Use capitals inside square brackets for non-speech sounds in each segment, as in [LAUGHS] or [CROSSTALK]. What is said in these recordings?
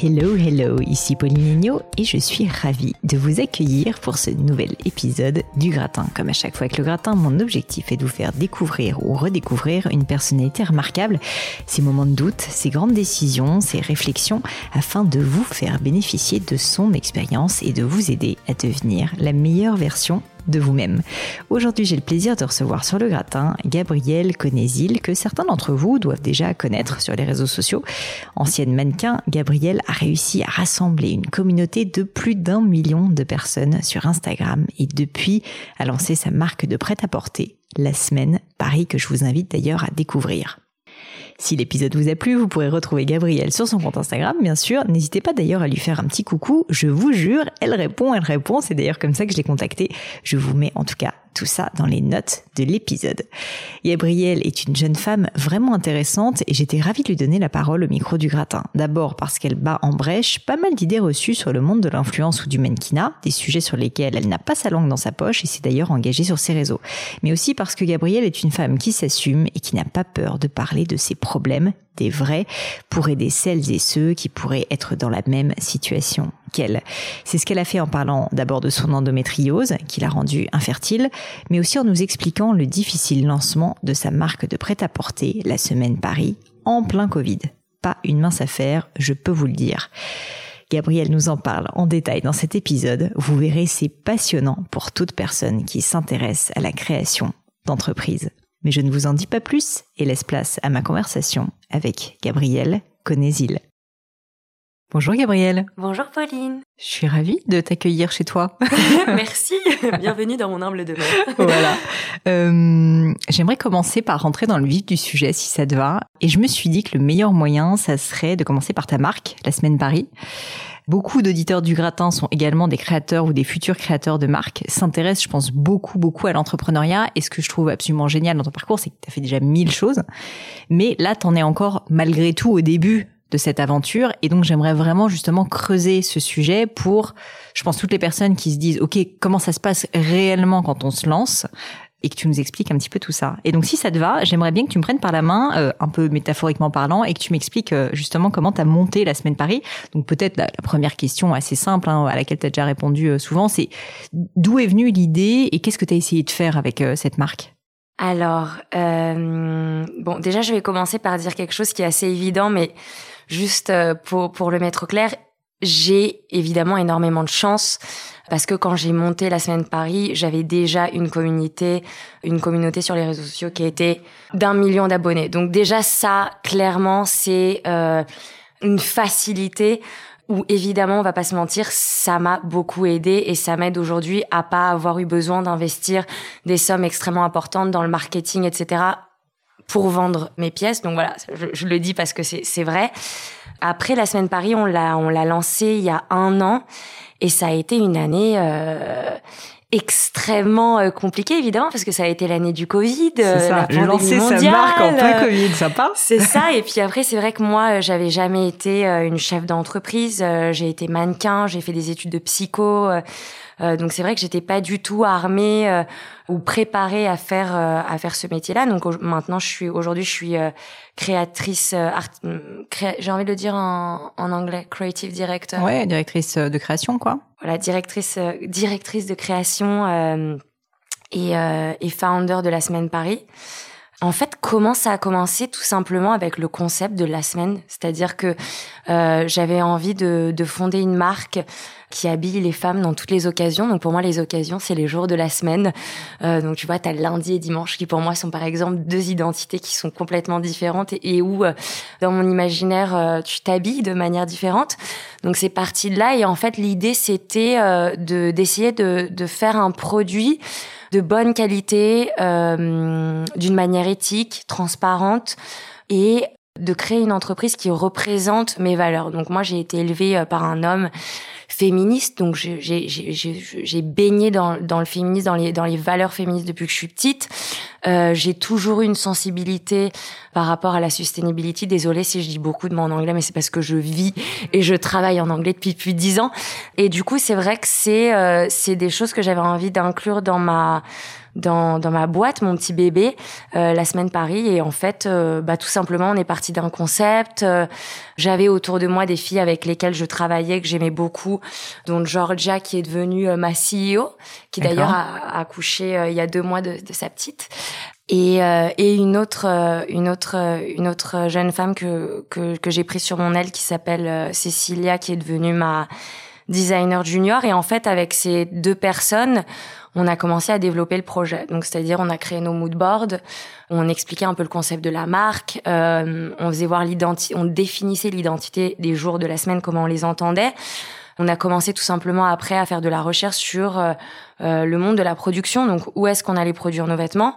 Hello, hello, ici Pauline et je suis ravie de vous accueillir pour ce nouvel épisode du gratin. Comme à chaque fois avec le gratin, mon objectif est de vous faire découvrir ou redécouvrir une personnalité remarquable, ses moments de doute, ses grandes décisions, ses réflexions, afin de vous faire bénéficier de son expérience et de vous aider à devenir la meilleure version de vous-même. Aujourd'hui, j'ai le plaisir de recevoir sur le gratin Gabrielle Conésil, que certains d'entre vous doivent déjà connaître sur les réseaux sociaux. Ancienne mannequin, Gabrielle a réussi à rassembler une communauté de plus d'un million de personnes sur Instagram et depuis a lancé sa marque de prêt-à-porter, La Semaine Paris, que je vous invite d'ailleurs à découvrir. Si l'épisode vous a plu, vous pourrez retrouver Gabrielle sur son compte Instagram, bien sûr. N'hésitez pas d'ailleurs à lui faire un petit coucou. Je vous jure, elle répond, elle répond. C'est d'ailleurs comme ça que je l'ai. Je vous mets en tout cas tout ça dans les notes de l'épisode. Gabrielle est une jeune femme vraiment intéressante et j'étais ravie de lui donner la parole au micro du gratin. D'abord parce qu'elle bat en brèche pas mal d'idées reçues sur le monde de l'influence ou du mannequinat, des sujets sur lesquels elle n'a pas sa langue dans sa poche et s'est d'ailleurs engagée sur ses réseaux. Mais aussi parce que Gabrielle est une femme qui s'assume et qui n'a pas peur de parler de ses problèmes des vrais pour aider celles et ceux qui pourraient être dans la même situation qu'elle. C'est ce qu'elle a fait en parlant d'abord de son endométriose, qui l'a rendue infertile, mais aussi en nous expliquant le difficile lancement de sa marque de prêt-à-porter, la semaine Paris, en plein Covid. Pas une mince affaire, je peux vous le dire. Gabrielle nous en parle en détail dans cet épisode. Vous verrez, c'est passionnant pour toute personne qui s'intéresse à la création d'entreprise. Mais je ne vous en dis pas plus et laisse place à ma conversation avec Gabrielle Conésil. Bonjour Gabrielle. Bonjour Pauline. Je suis ravie de t'accueillir chez toi. [LAUGHS] [LAUGHS] Merci. Bienvenue dans mon humble demeure. voilà. Euh, J'aimerais commencer par rentrer dans le vif du sujet si ça te va. Et je me suis dit que le meilleur moyen, ça serait de commencer par ta marque, La Semaine Paris. Beaucoup d'auditeurs du gratin sont également des créateurs ou des futurs créateurs de marques, s'intéressent, je pense, beaucoup, beaucoup à l'entrepreneuriat. Et ce que je trouve absolument génial dans ton parcours, c'est que tu as fait déjà mille choses. Mais là, t'en es encore, malgré tout, au début de cette aventure. Et donc, j'aimerais vraiment justement creuser ce sujet pour, je pense, toutes les personnes qui se disent, OK, comment ça se passe réellement quand on se lance? Et que tu nous expliques un petit peu tout ça. Et donc, si ça te va, j'aimerais bien que tu me prennes par la main, euh, un peu métaphoriquement parlant, et que tu m'expliques euh, justement comment tu as monté la Semaine Paris. Donc, peut-être la, première question assez simple, hein, à laquelle tu as déjà répondu euh, souvent, c'est d'où est venue l'idée et qu'est-ce que tu as essayé de faire avec cette marque? Alors, bon, déjà, je vais commencer par dire quelque chose qui est assez évident, mais Juste euh, pour, pour le mettre au clair, j'ai évidemment énormément de chance parce que quand j'ai monté la semaine Paris, j'avais déjà une communauté, une communauté sur les réseaux sociaux qui était d'un million d'abonnés. Donc déjà ça, clairement, c'est euh, une facilité où évidemment, on va pas se mentir, ça m'a beaucoup aidé et ça m'aide aujourd'hui à pas avoir eu besoin d'investir des sommes extrêmement importantes dans le marketing, etc pour vendre mes pièces. Donc voilà, je, le dis parce que c'est vrai. Après la semaine Paris, on l'a on l'a lancé il y a un an et ça a été une année euh, extrêmement euh, compliquée évidemment parce que ça a été l'année du Covid, c'est euh, ça. La lancé sa marque en plein Covid, ça part. [LAUGHS] C'est ça. Et puis après, c'est vrai que moi, j'avais jamais été une chef d'entreprise. J'ai été mannequin, j'ai fait des études de psycho. Euh, donc c'est vrai que j'étais pas du tout armée euh, ou préparée à faire euh, à faire ce métier-là. Donc maintenant, je suis aujourd'hui, je suis créatrice, j'ai envie de le dire en, en anglais, creative director. Ouais, directrice de création, quoi. Voilà, directrice directrice de création et, et founder de la semaine Paris. En fait, comment ça a commencé Tout simplement avec le concept de la semaine? C'est-à-dire que euh, j'avais envie de, de, fonder une marque qui habille les femmes dans toutes les occasions. Donc pour moi, les occasions, c'est les jours de la semaine. Euh, donc tu vois, tu as lundi et dimanche qui pour moi sont par exemple deux identités qui sont complètement différentes et, où, euh, dans mon imaginaire, euh, tu t'habilles de manière différente. Donc c'est parti de là. Et en fait, l'idée, c'était euh, de d'essayer de, de faire un produit de bonne qualité, euh, d'une manière éthique, transparente et de créer une entreprise qui représente mes valeurs. Donc moi, j'ai été élevée euh, par un homme féministe, donc j'ai baigné dans, dans le féminisme, dans les, dans les valeurs féministes depuis que je suis petite. Euh, j'ai toujours eu une sensibilité par rapport à la sustainability. Désolée si je dis beaucoup de mots en anglais, mais c'est parce que je vis et je travaille en anglais depuis plus dix ans. Et du coup, c'est vrai que c'est euh, c'est des choses que j'avais envie d'inclure dans ma dans, dans ma boîte, mon petit bébé, euh, la semaine Paris. Et en fait, euh, bah, tout simplement, on est parti d'un concept. Euh, j'avais autour de moi des filles avec lesquelles je travaillais, que j'aimais beaucoup, dont Georgia, qui est devenue ma CEO, qui d'ailleurs a, accouché il y a deux mois de, de sa petite. Et, et une autre une autre une autre jeune femme que que, que j'ai prise sur mon aile qui s'appelle Cécilia qui est devenue ma designer junior et en fait avec ces deux personnes on a commencé à développer le projet. Donc, c'est-à-dire, on a créé nos mood boards, on expliquait un peu le concept de la marque, euh, on faisait voir l'identité, on définissait l'identité des jours de la semaine, comment on les entendait. On a commencé tout simplement après à faire de la recherche sur euh, euh, le monde de la production. Donc, où est-ce qu'on allait produire nos vêtements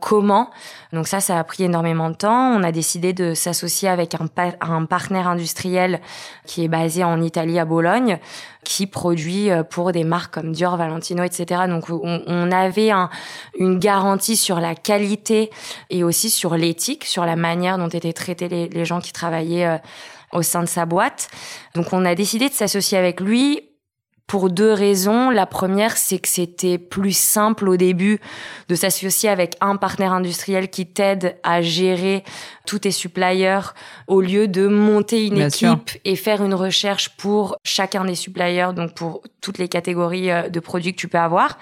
Comment Donc ça, ça a pris énormément de temps. On a décidé de s'associer avec un, un, partenaire industriel qui est basé en Italie à Bologne, qui produit euh, pour des marques comme Dior, Valentino, etc. Donc on, avait un, une garantie sur la qualité et aussi sur l'éthique, sur la manière dont étaient traités les, les gens qui travaillaient au sein de sa boîte. Donc on a décidé de s'associer avec lui pour deux raisons. La première, c'est que c'était plus simple au début de s'associer avec un partenaire industriel qui t'aide à gérer tous tes suppliers au lieu de monter une équipe et faire une recherche pour chacun des suppliers, donc pour toutes les catégories euh, de produits que tu peux avoir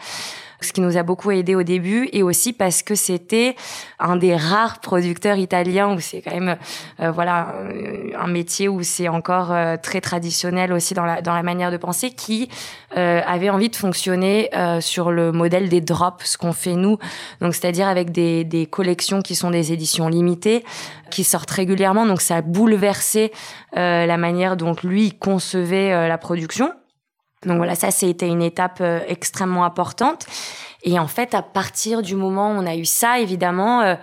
ce qui nous a beaucoup aidé au début et aussi parce que c'était un des rares producteurs italiens où c'est quand même euh, voilà un métier où c'est encore euh, très traditionnel aussi dans la dans la manière de penser qui euh, avait envie de fonctionner sur le modèle des drops ce qu'on fait nous. Donc c'est-à-dire avec des des collections qui sont des éditions limitées qui sortent régulièrement. Donc ça a bouleversé la manière dont lui concevait la production donc voilà, ça c'était une étape euh, extrêmement importante. Et en fait, à partir du moment où on a eu ça, évidemment, euh,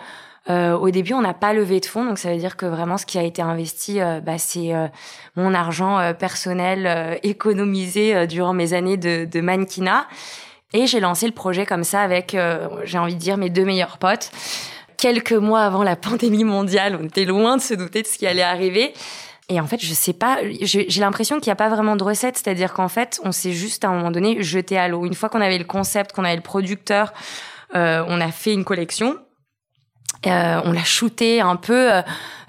euh, au début, on n'a pas levé de fonds, donc ça veut dire que vraiment ce qui a été investi, bah, c'est mon argent personnel économisé durant mes années de, de mannequinat. Et j'ai lancé le projet comme ça avec, j'ai envie de dire, mes deux meilleurs potes. Quelques mois avant la [LAUGHS] pandémie mondiale, on était loin de se douter de ce qui allait arriver. Et en fait, je sais pas, j'ai l'impression qu'il n'y a pas vraiment de recette, c'est-à-dire qu'en fait, on s'est juste à un moment donné jeté à l'eau. Une fois qu'on avait le concept, qu'on avait le producteur, euh, on a fait une collection. Euh, on l'a shooté un peu euh,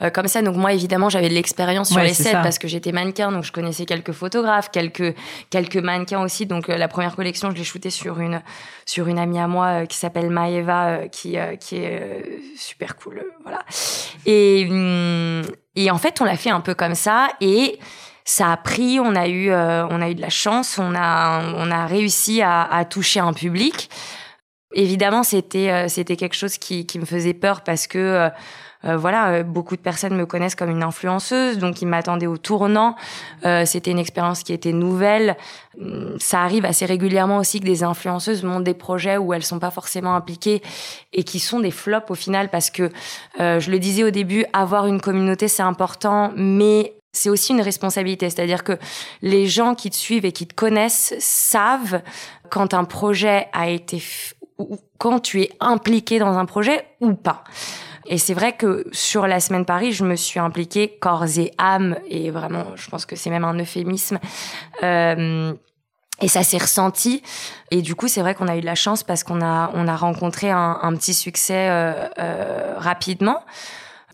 euh, comme ça. Donc moi, évidemment, j'avais de l'expérience sur les sets parce que j'étais mannequin, donc je connaissais quelques photographes, quelques quelques mannequins aussi. Donc la première collection, je l'ai shooté sur une sur une amie à moi qui s'appelle Maeva, qui qui est super cool, voilà. Et hum, et en fait, on l'a fait un peu comme ça et ça a pris. On a eu on a eu de la chance. On a on a réussi à, à toucher un public. Évidemment, c'était euh, c'était quelque chose qui, qui me faisait peur parce que euh, euh, voilà, beaucoup de personnes me connaissent comme une influenceuse, donc ils m'attendaient au tournant. C'était une expérience qui était nouvelle. Hum, ça arrive assez régulièrement aussi que des influenceuses montent des projets où elles sont pas forcément impliquées et qui sont des flops au final parce que je le disais au début, avoir une communauté c'est important, mais c'est aussi une responsabilité, c'est-à-dire que les gens qui te suivent et qui te connaissent savent quand un projet a été quand tu es impliqué dans un projet ou pas. Et c'est vrai que sur la semaine Paris, je me suis impliquée corps et âme, et vraiment, je pense que c'est même un euphémisme. Euh, et ça s'est ressenti. Et du coup, c'est vrai qu'on a eu de la chance parce qu'on a on a rencontré un, petit succès euh, euh, rapidement.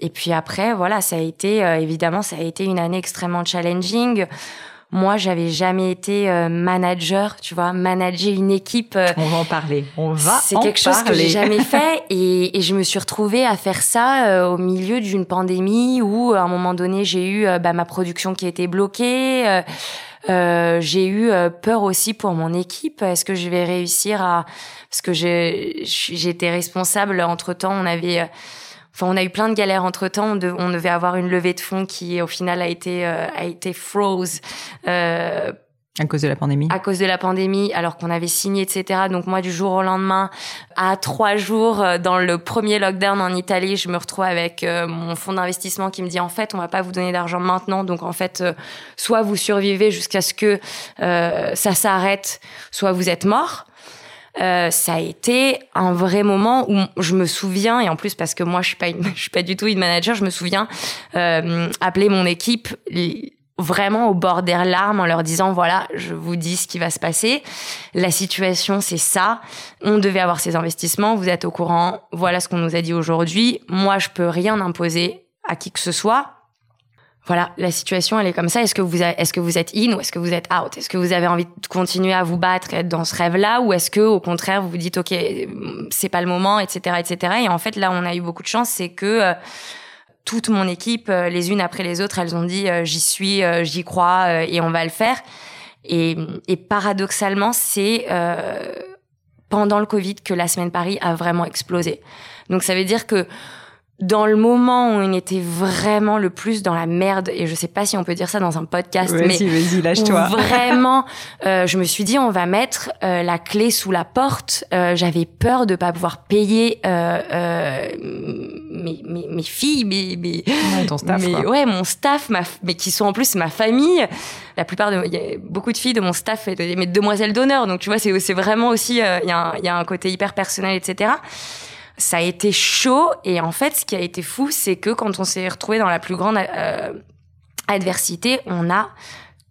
Et puis après, voilà, ça a été euh, évidemment, ça a été une année extrêmement challenging moi, j'avais jamais été euh, manager, tu vois, manager une équipe. Euh, on va en parler. On va. C'est quelque chose que j'ai jamais [LAUGHS] fait et, et, je me suis retrouvée à faire ça euh, au milieu d'une pandémie où, à un moment donné, j'ai eu bah, ma production qui était bloquée. j'ai eu peur aussi pour mon équipe. Est-ce que je vais réussir à parce que j'étais responsable entre temps. On avait Enfin, on a eu plein de galères entre temps. On, devait avoir une levée de fonds qui, au final, a été euh, a été froze. Euh, à cause de la pandémie. À cause de la pandémie, alors qu'on avait signé, etc. Donc moi, du jour au lendemain, à trois jours euh, dans le premier lockdown en Italie, je me retrouve avec euh, mon fonds d'investissement qui me dit en fait, on va pas vous donner d'argent maintenant. Donc en fait, soit vous survivez jusqu'à ce que ça s'arrête, soit vous êtes mort. Euh, ça a été un vrai moment où je me souviens et en plus parce que moi je suis pas [LAUGHS] je suis pas du tout une manager, je me souviens euh, appeler mon équipe vraiment au bord des larmes en leur disant voilà, je vous dis ce qui va se passer. La situation c'est ça. On devait avoir ces investissements, vous êtes au courant. Voilà ce qu'on nous a dit aujourd'hui. Moi, je peux rien imposer à qui que ce soit voilà, la situation elle est comme ça. Est-ce que vous êtes in ou est-ce que vous êtes out? Est-ce que vous avez envie de continuer à vous battre, être dans ce rêve-là, ou est-ce que au contraire vous vous dites ok c'est pas le moment, etc., etc. Et en fait là on a eu beaucoup de chance, c'est que euh, toute mon équipe, euh, les unes après les autres, elles ont dit euh, j'y suis, j'y crois et on va le faire. Et paradoxalement c'est pendant le Covid que la semaine Paris a vraiment explosé. Donc ça veut dire que dans le moment où on était vraiment le plus dans la merde, et je sais pas si on peut dire ça dans un podcast, mais vas-y, lâche-toi. vraiment, euh, je me suis dit on va mettre euh, la clé sous la porte. Euh, J'avais peur de pas pouvoir payer euh, euh, mes, mes, mes, filles, mes, mes ouais, ton staff, mes, ouais, mon staff, ma, mais qui sont en plus ma famille. La plupart de, y a beaucoup de filles de mon staff, mes demoiselles d'honneur. Donc tu vois, c'est c'est vraiment aussi, il y, a un, y a un côté hyper personnel, etc ça a été chaud. Et en fait, ce qui a été fou, c'est que quand on s'est retrouvé dans la plus grande euh, adversité, on a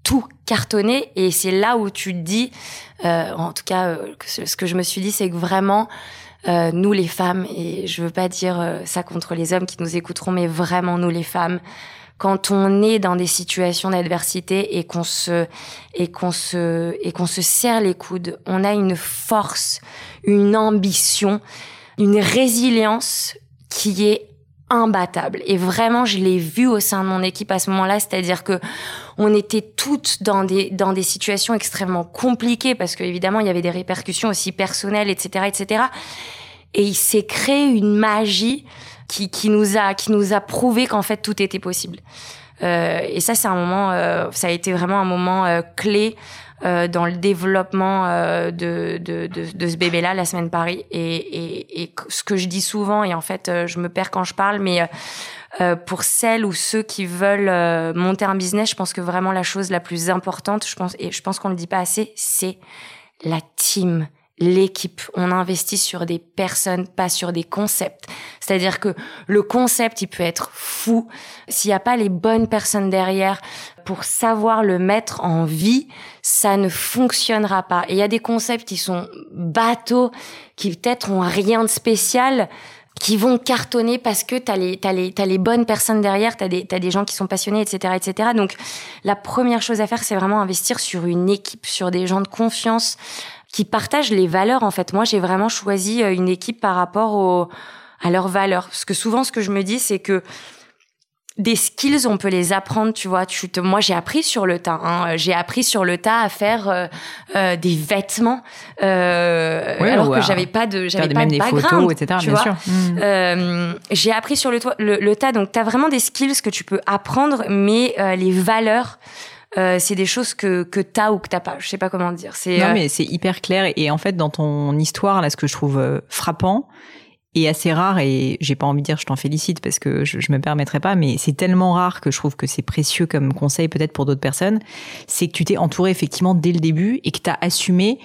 tout cartonné. Et c'est là où tu dis, euh, en tout cas, euh, ce que je me suis dit, c'est que vraiment, euh, nous les femmes, et je veux pas dire euh, ça contre les hommes qui nous écouteront, mais vraiment nous les femmes, quand on est dans des situations d'adversité et qu'on se et qu'on se et qu'on se serre les coudes, on a une force, une ambition une résilience qui est imbattable. Et vraiment, je l'ai vu au sein de mon équipe à ce moment-là, c'est-à-dire que on était toutes dans des dans des situations extrêmement compliquées parce que évidemment il y avait des répercussions aussi personnelles, etc., etc. Et il s'est créé une magie qui qui nous a qui nous a prouvé qu'en fait tout était possible. Euh, et ça, c'est un moment, euh, ça a été vraiment un moment euh, clé euh, dans le développement euh, de, de, de, de, ce bébé-là, la semaine Paris. Et, et, et, ce que je dis souvent, et en fait, euh, je me perds quand je parle, mais pour celles ou ceux qui veulent monter un business, je pense que vraiment la chose la plus importante, je pense, et je pense qu'on le dit pas assez, c'est la team l'équipe. On investit sur des personnes, pas sur des concepts. C'est-à-dire que le concept, il peut être fou. S'il n'y a pas les bonnes personnes derrière pour savoir le mettre en vie, ça ne fonctionnera pas. Et il y a des concepts qui sont bateaux, qui peut-être ont rien de spécial, qui vont cartonner parce que t'as les t'as les t'as les bonnes personnes derrière, t'as des t'as des gens qui sont passionnés, etc., etc. Donc la première chose à faire, c'est vraiment investir sur une équipe, sur des gens de confiance, qui partagent les valeurs en fait. Moi, j'ai vraiment choisi euh, une équipe par rapport à leurs valeurs. Parce que souvent, ce que je me dis, c'est que des skills, on peut les apprendre, tu vois. Tu te, moi, j'ai appris sur le tas. Hein. J'ai appris sur le tas à faire euh, euh des vêtements, euh, alors que j'avais pas de, j'avais pas de background, photos, etc. Tu bien vois. Mmh. Euh, j'ai appris sur le, le, le tas. Donc, tu as vraiment des skills que tu peux apprendre, mais euh, les valeurs. Euh, c'est des choses que que t'as ou que t'as pas. Je sais pas comment dire. C'est non, mais c'est hyper clair. Et en fait, dans ton histoire, là, ce que je trouve euh, frappant et assez rare, et j'ai pas envie de dire je t'en félicite parce que je, je me permettrai pas, mais c'est tellement rare que je trouve que c'est précieux comme conseil peut-être pour d'autres personnes, c'est que tu t'es entouré effectivement dès le début et que t'as assumé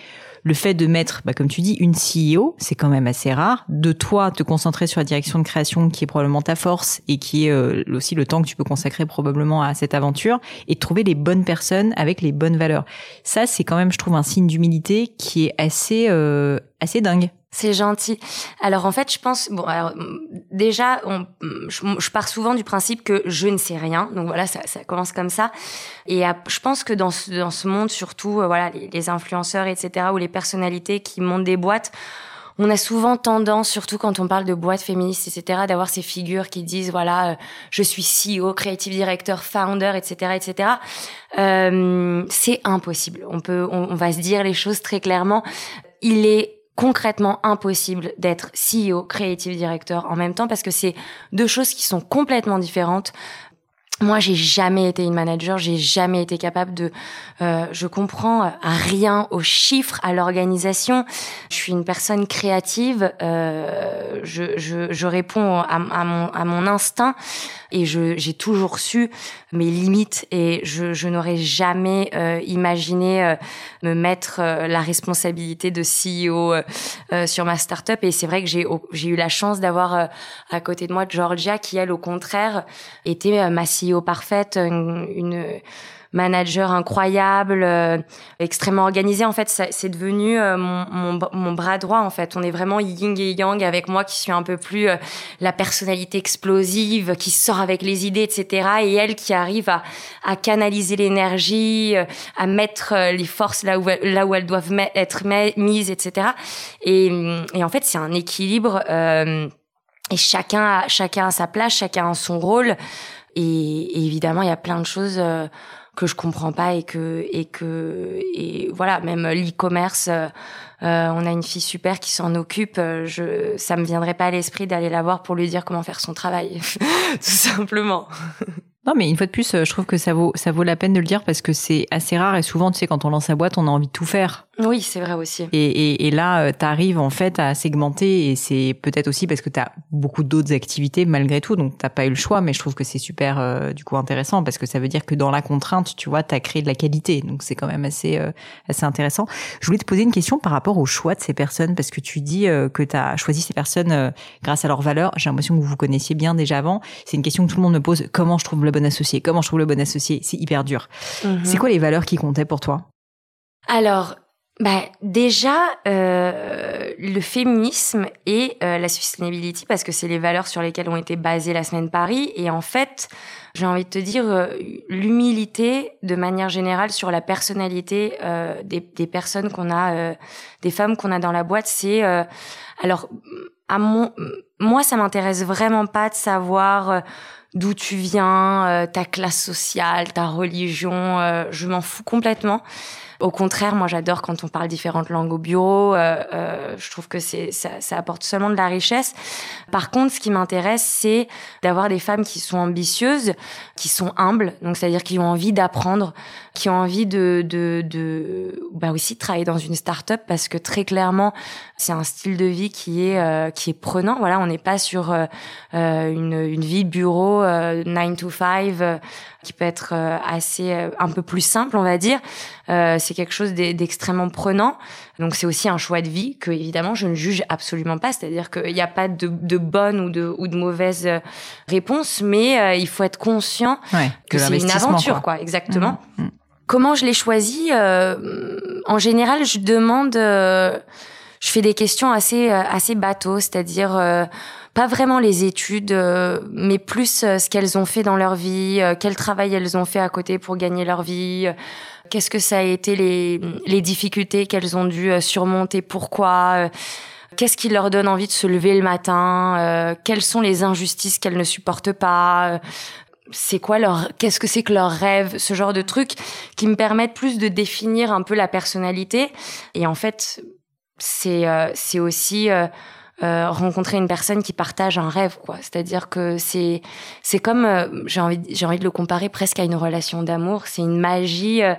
le fait de mettre, bah, comme tu dis, une CEO, c'est quand même assez rare. De toi, te concentrer sur la direction de création, qui est probablement ta force et qui est euh, aussi le temps que tu peux consacrer probablement à cette aventure, et de trouver les bonnes personnes avec les bonnes valeurs. Ça, c'est quand même, je trouve, un signe d'humilité qui est assez euh, assez dingue. C'est gentil. Alors en fait, je pense bon alors déjà je, pars souvent du principe que je ne sais rien. Donc voilà, ça, commence comme ça. Et je pense que dans ce, dans ce monde surtout euh, voilà les, les influenceurs etc ou les personnalités qui montent des boîtes on a souvent tendance, surtout quand on parle de boîtes féministes, etc., d'avoir ces figures qui disent voilà, euh, je suis CEO, creative director, founder, etc., etc. Euh, c'est impossible. On peut, on, va se dire les choses très clairement. Il est concrètement impossible d'être CEO, creative director en même temps parce que c'est deux choses qui sont complètement différentes. Moi, j'ai jamais été une manager, j'ai jamais été capable de. Euh, je comprends rien aux chiffres, à l'organisation. Je suis une personne créative. Euh, je, je, je, réponds à, à, mon, à mon instinct et j'ai toujours su mes limites et je, je n'aurais jamais euh, imaginé euh, me mettre euh, la responsabilité de CEO sur ma startup. Et c'est vrai que j'ai j'ai eu la chance d'avoir à côté de moi Georgia qui elle au contraire était ma CEO parfaite, une, une manager incroyable, euh, extrêmement organisé. En fait, c'est devenu euh, mon, mon, mon, bras droit. En fait, on est vraiment yin et yang avec moi, qui suis un peu plus euh, la personnalité explosive, qui sort avec les idées, etc. Et elle qui arrive à, à canaliser l'énergie, à mettre les forces là où là où elles doivent être mises, etc. Et, et en fait, c'est un équilibre. et chacun a, chacun a sa place, chacun a son rôle. Et, et évidemment, il y a plein de choses que je comprends pas et que et que et voilà même l'e-commerce euh, euh, on a une fille super qui s'en occupe euh, je ça me viendrait pas à l'esprit d'aller la voir pour lui dire comment faire son travail [LAUGHS] tout simplement Non, mais une fois de plus, je trouve que ça vaut, ça vaut la peine de le dire parce que c'est assez rare et souvent, tu sais, quand on lance sa boîte, on a envie de tout faire. Oui, c'est vrai aussi. Et, et, et là, euh, tu arrives en fait à segmenter et c'est peut-être aussi parce que tu as beaucoup d'autres activités malgré tout, donc t'as pas eu le choix, mais je trouve que c'est super euh, du coup intéressant parce que ça veut dire que dans la contrainte, tu vois, tu as créé de la qualité, donc c'est quand même assez, euh, assez intéressant. Je voulais te poser une question par rapport au choix de ces personnes parce que tu dis que tu as choisi ces personnes grâce à leurs valeurs. J'ai l'impression que vous vous connaissiez bien déjà avant. C'est une question que tout le monde me pose. Comment je trouve le bon associé? Comment je trouve le bon associé? C'est hyper dur. Mhm. C'est quoi les valeurs qui comptaient pour toi? Alors, bah, déjà, euh, le féminisme et euh, la sustainability, parce que c'est les valeurs sur lesquelles ont été basées la semaine Paris. Et en fait, j'ai envie de te dire, euh, l'humilité de manière générale sur la personnalité euh, des, des, personnes qu'on a, euh, des femmes qu'on a dans la boîte, c'est... alors, à mon, moi, ça m'intéresse vraiment pas de savoir d'où tu viens, ta classe sociale, ta religion, je m'en fous complètement. Au contraire, moi j'adore quand on parle différentes langues au bureau. Euh, euh, je trouve que c'est ça, ça, apporte seulement de la richesse. Par contre, ce qui m'intéresse, c'est d'avoir des femmes qui sont ambitieuses, qui sont humbles, donc c'est-à-dire qui ont envie d'apprendre, qui ont envie de, de, de bah aussi de travailler dans une start-up parce que très clairement, c'est un style de vie qui est euh, qui est prenant. Voilà, on n'est pas sur euh, euh une, une vie bureau 9 to 5 qui peut être euh, assez euh, un peu plus simple, on va dire. Euh, c'est quelque chose d'extrêmement prenant. Donc c'est aussi un choix de vie que évidemment je ne juge absolument pas. C'est-à-dire qu'il n'y a pas de, de bonne ou de, ou de mauvaise réponse, mais il faut être conscient que, c'est une aventure, quoi. exactement. Mmh, mmh. Comment je l'ai choisi En général, je demande, je fais des questions assez assez bateaux, c'est-à-dire pas vraiment les études, euh, mais plus euh, ce qu'elles ont fait dans leur vie, euh, quel travail elles ont fait à côté pour gagner leur vie, qu'est-ce que ça a été les, les difficultés qu'elles ont dû surmonter, pourquoi, qu'est-ce qui leur donne envie de se lever le matin, quelles sont les injustices qu'elles ne supportent pas. c'est quoi leur qu'est-ce que c'est que leur rêve ce genre de trucs qui me permettent plus de définir un peu la personnalité et en fait c'est c'est aussi euh, rencontrer une personne qui partage un rêve quoi. C'est-à-dire que c'est c'est comme euh, j'ai envie j'ai envie de le comparer presque à une relation d'amour. C'est une magie euh,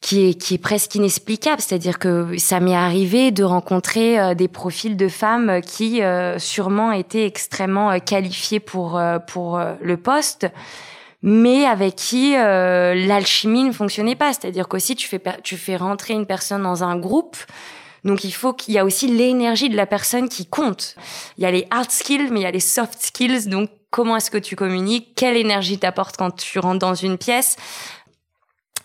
qui est qui est presque inexplicable. C'est-à-dire que ça m'est arrivé de rencontrer des profils de femmes qui sûrement étaient extrêmement qualifiées pour pour le poste mais avec qui l'alchimie ne fonctionnait pas. C'est-à-dire qu'aussi tu fais tu fais rentrer une personne dans un groupe donc il faut qu'il y a aussi l'énergie de la personne qui compte. Il y a les hard skills, mais il y a les soft skills. Donc comment est-ce que tu communiques? Quelle énergie t'apporte quand tu rentres dans une pièce?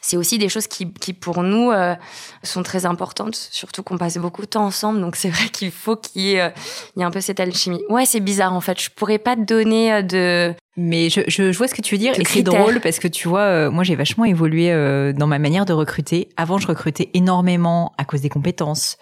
C'est aussi des choses qui, qui pour nous euh, sont très importantes, surtout qu'on passe beaucoup de temps ensemble. Donc c'est vrai qu'il faut qu'il y, ait, euh, il y ait un peu cette alchimie. Ouais, c'est bizarre en fait. Je pourrais pas te donner euh, de. Mais je, je, vois ce que tu veux dire et c'est drôle parce que tu vois, moi j'ai vachement évolué dans ma manière de recruter. Avant, je recrutais énormément à cause des compétences,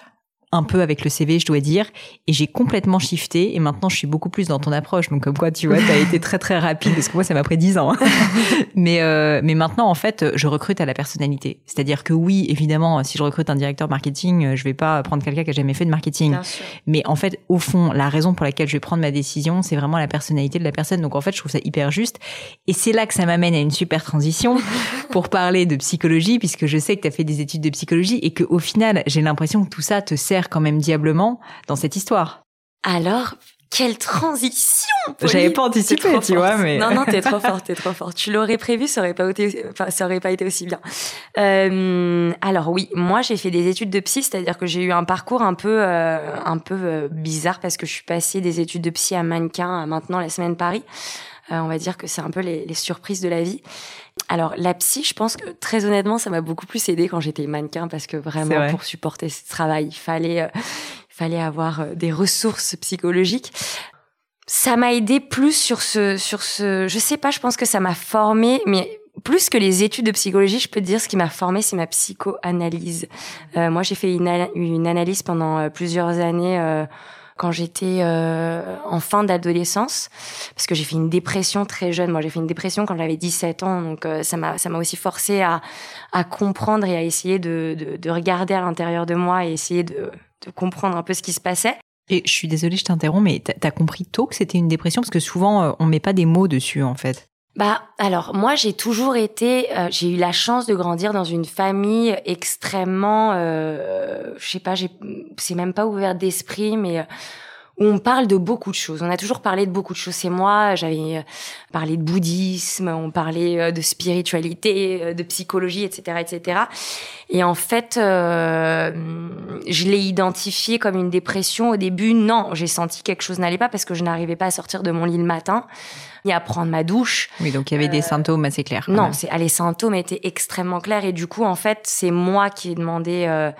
un peu avec le CV, je dois dire, et j'ai complètement shifté et maintenant je suis beaucoup plus dans ton approche. Donc comme quoi, tu vois, t'as été très très rapide parce que moi ça m'a pris dix ans. Hein. [LAUGHS] mais euh, mais maintenant en fait, je recrute à la personnalité. C'est-à-dire que oui, évidemment, si je recrute un directeur marketing, je vais pas prendre quelqu'un qui a jamais fait de marketing. Mais en fait, au fond, la raison pour laquelle je vais prendre ma décision, c'est vraiment la personnalité de la personne. Donc en fait, je trouve ça hyper juste. Et c'est là que ça m'amène à une super transition [LAUGHS] pour parler de psychologie, puisque je sais que tu as fait des études de psychologie et que au final, j'ai l'impression que tout ça te sert quand même diablement dans cette histoire. Alors, quelle transition J'avais pas anticipé, tu vois, mais non, non, t'es trop [LAUGHS] forte, t'es trop forte. Tu l'aurais prévu, ça aurait pas été, enfin, ça aurait pas été aussi bien. Euh, alors oui, moi j'ai fait des études de psy, c'est-à-dire que j'ai eu un parcours un peu, euh, un peu euh, bizarre parce que je suis passée des études de psy à mannequin à maintenant la semaine Paris. On va dire que c'est un peu les, les, surprises de la vie. Alors la psy, je pense que très honnêtement, ça m'a beaucoup plus aidé quand j'étais mannequin parce que vraiment pour supporter ce travail, il fallait, euh, il fallait avoir euh, des ressources psychologiques. Ça m'a aidé plus sur ce, sur ce, je sais pas, je pense que ça m'a formé, mais plus que les études de psychologie, je peux te dire ce qui m'a formé, c'est ma psychoanalyse. Euh, moi, j'ai fait une, une, analyse pendant plusieurs années quand j'étais euh, en fin d'adolescence, parce que j'ai fait une dépression très jeune. Moi, j'ai fait une dépression quand j'avais 17 ans, donc euh, ça m'a ça m'a aussi forcé à, comprendre et à essayer de, de, de regarder à l'intérieur de moi et essayer de, de comprendre un peu ce qui se passait. Et je suis désolée, je t'interromps, mais t'as compris tôt que c'était une dépression? Parce que souvent euh, on met pas des mots dessus en fait. Bah alors moi j'ai toujours été euh, j'ai eu la chance de grandir dans une famille extrêmement euh, je sais pas j'ai c'est même pas ouvert d'esprit mais euh, où on parle de beaucoup de choses. On a toujours parlé de beaucoup de choses. C'est moi, j'avais euh, parlé de bouddhisme, on parlait de spiritualité, de psychologie, etc., etc. Et en fait, euh, je l'ai identifié comme une dépression au début. Non, j'ai senti quelque chose n'allait pas parce que je n'arrivais pas à sortir de mon lit le matin à prendre ma douche. Oui, donc il y avait des euh, symptômes assez clairs. Non, c'est, ah, les symptômes étaient extrêmement clairs et du coup, en fait, c'est moi qui ai demandé euh,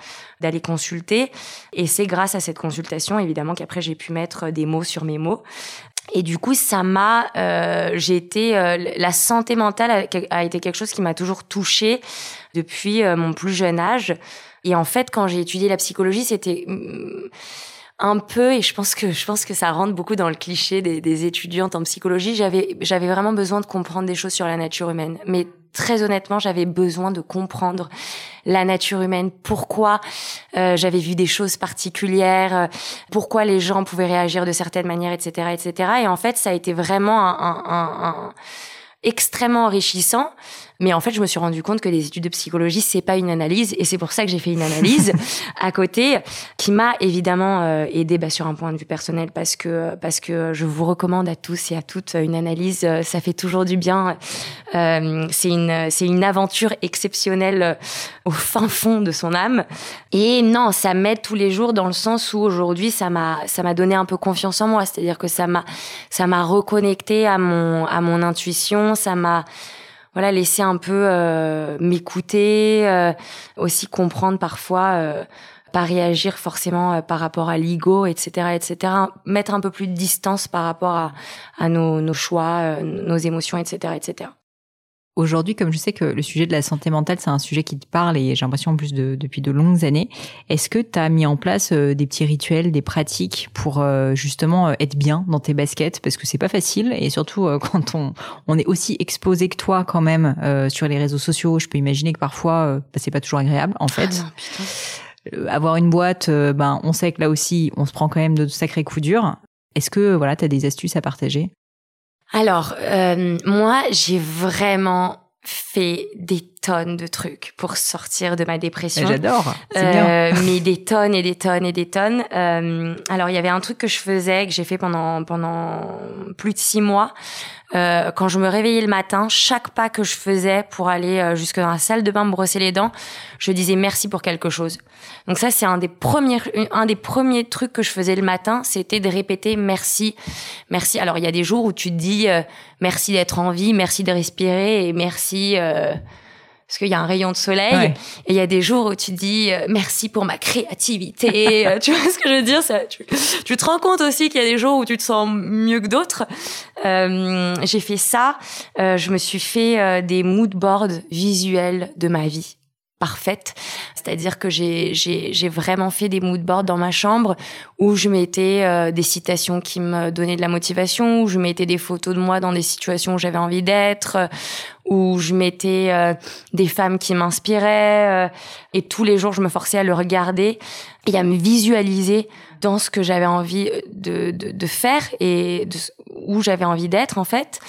d'aller consulter et c'est grâce à cette consultation, évidemment, qu'après j'ai pu mettre des mots sur mes mots. Et du coup, ça m'a, euh, j'ai été, la santé mentale a, a, été quelque chose qui m'a toujours touchée depuis mon plus jeune âge. Et en fait, quand j'ai étudié la psychologie, c'était mm, un peu et je pense que je pense que ça rentre beaucoup dans le cliché des, des étudiantes en psychologie. J'avais j'avais vraiment besoin de comprendre des choses sur la nature humaine, mais très honnêtement, j'avais besoin de comprendre la nature humaine, pourquoi euh, j'avais vu des choses particulières, euh, pourquoi les gens pouvaient réagir de certaines manières, etc., etc. Et en fait, ça a été vraiment un, un, un, un extrêmement enrichissant. Mais en fait, je me suis rendu compte que les études de psychologie, c'est pas une analyse, et c'est pour ça que j'ai fait une analyse [LAUGHS] à côté, qui m'a évidemment euh, aidé bah, sur un point de vue personnel, parce que parce que je vous recommande à tous et à toutes une analyse, euh, ça fait toujours du bien. Euh, c'est une c'est une aventure exceptionnelle euh, au fin fond de son âme. Et non, ça m'aide tous les jours dans le sens où aujourd'hui, ça m'a ça m'a donné un peu confiance en moi, c'est-à-dire que ça m'a ça m'a reconnecté à mon à mon intuition, ça m'a voilà laisser un peu euh, m'écouter, euh, aussi comprendre parfois, euh, pas réagir forcément par rapport à l'ego, etc., etc. Mettre un peu plus de distance par rapport à, à nos, nos choix, nos émotions, etc., etc. Aujourd'hui, comme je sais que le sujet de la santé mentale, c'est un sujet qui te parle et j'ai l'impression en plus de, depuis de longues années, est-ce que tu as mis en place euh, des petits rituels, des pratiques pour euh, justement euh, être bien dans tes baskets? Parce que c'est pas facile et surtout [LAUGHS] quand on, on est aussi exposé que toi quand même sur les réseaux sociaux, je peux imaginer que parfois bah, c'est pas toujours agréable en fait. Ah avoir une boîte, ben on sait que là aussi on se prend quand même de sacrés coups durs. Est-ce que voilà, tu as des astuces à partager? Alors, euh, moi, j'ai vraiment fait des tonnes de trucs pour sortir de ma dépression. J'adore. Euh, [LAUGHS] mais des [LAUGHS] tonnes et des tonnes et des tonnes. Euh, alors il y avait un truc que je faisais que j'ai fait pendant pendant plus de six mois. Euh, quand je me réveillais le matin, chaque pas que je faisais pour aller jusque dans la salle de bain me brosser les dents, je disais merci pour quelque chose. Donc ça c'est un des premiers un des premiers trucs que je faisais le matin, c'était de répéter merci, merci. Alors il y a des jours où tu te dis merci d'être en vie, merci de respirer et merci parce qu'il y a un rayon de soleil et il y a des jours où tu te dis euh, merci pour ma créativité [LAUGHS] euh, tu vois ce que je veux dire ça tu, tu te rends compte aussi qu'il y a des jours où tu te sens mieux que d'autres. Euh, j'ai fait ça euh, je me suis fait des mood boards visuels de ma vie parfaite. C'est-à-dire que j'ai, vraiment fait des mood boards dans ma chambre où je mettais euh, des citations qui me donnaient de la motivation, où je mettais des photos de moi dans des situations où j'avais envie d'être, où je mettais euh, des femmes qui m'inspiraient. Euh, et tous les jours, je me forçais à le regarder et à me visualiser dans ce que j'avais envie de, de, de faire et où j'avais envie d'être, en fait.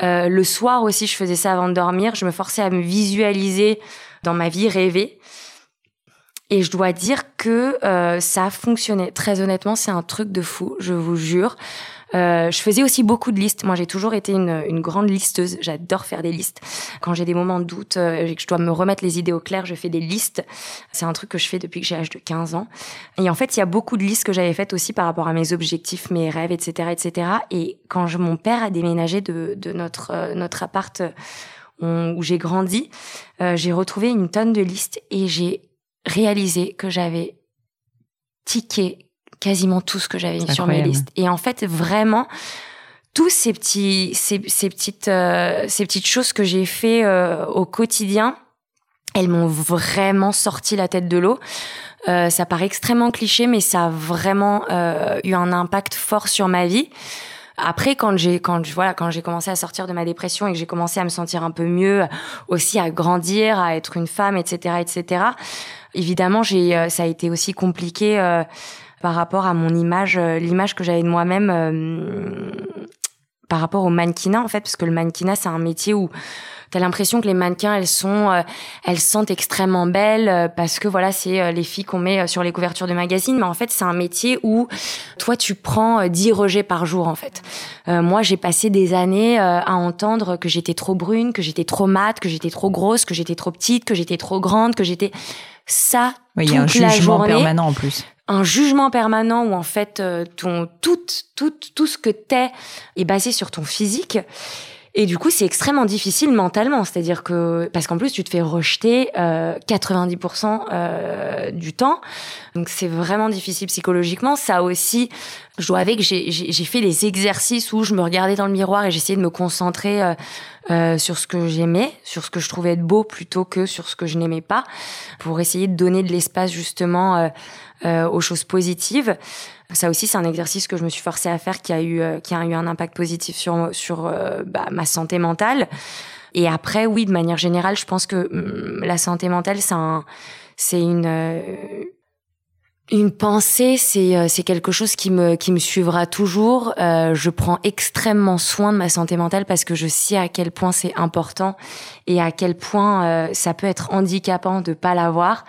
le soir aussi, je faisais ça avant de dormir. Je me forçais à me visualiser dans ma vie rêvée. Et je dois dire que euh, ça a fonctionné. Très honnêtement, c'est un truc de fou, je vous jure. Euh, je faisais aussi beaucoup de listes. Moi, j'ai toujours été une, une grande listeuse. J'adore faire des listes. Quand j'ai des moments de doute euh, que je dois me remettre les idées au clair, je fais des listes. C'est un truc que je fais depuis que j'ai l'âge de 15 ans. Et en fait, il y a beaucoup de listes que j'avais faites aussi par rapport à mes objectifs, mes rêves, etc., etc. Et quand je, mon père a déménagé de, de notre euh, notre appart où j'ai grandi, euh, j'ai retrouvé une tonne de listes et j'ai réalisé que j'avais tiqué quasiment tout ce que j'avais mis sur mes listes. Et en fait, vraiment, tous ces petits, ces, ces petites, euh, ces petites choses que j'ai fait euh, au quotidien, elles m'ont vraiment sorti la tête de l'eau. Euh, ça paraît extrêmement cliché, mais ça a vraiment eu un impact fort sur ma vie. Après, quand j'ai quand voilà quand j'ai commencé à sortir de ma dépression et que j'ai commencé à me sentir un peu mieux, aussi à grandir, à être une femme, etc., etc. Évidemment, j'ai euh, ça a été aussi compliqué euh, par rapport à mon image, euh, l'image que j'avais de moi-même par rapport au mannequinat en fait, parce que le mannequinat c'est un métier où T'as l'impression que les mannequins, elles sont, euh, elles sentent extrêmement belles euh, parce que voilà, c'est euh, les filles qu'on met sur les couvertures de magazines. Mais en fait, c'est un métier où toi, tu prends 10 rejets par jour en fait. moi, j'ai passé des années à entendre que j'étais trop brune, que j'étais trop mate, que j'étais trop grosse, que j'étais trop petite, que j'étais trop grande, que j'étais ça oui, y a un jugement permanent en plus un jugement permanent où en fait ton tout tout tout ce que t'es est basé sur ton physique et du coup, c'est extrêmement difficile mentalement, c'est-à-dire que parce qu'en plus tu te fais rejeter euh, 90% euh, du temps, donc c'est vraiment difficile psychologiquement. Ça aussi, je dois avouer que j'ai fait les exercices où je me regardais dans le miroir et j'essayais de me concentrer euh, euh, sur ce que j'aimais, sur ce que je trouvais être beau plutôt que sur ce que je n'aimais pas, pour essayer de donner de l'espace justement euh, euh, aux choses positives. Ça aussi, c'est un exercice que je me suis forcée à faire qui a eu, euh, qui a eu un impact positif sur, sur euh, bah, ma santé mentale. Et après, oui, de manière générale, je pense que hum, la santé mentale, c'est un, c'est une, une pensée, c'est euh, c'est quelque chose qui me qui me suivra toujours. Euh, je prends extrêmement soin de ma santé mentale parce que je sais à quel point c'est important et à quel point euh, ça peut être handicapant de pas l'avoir.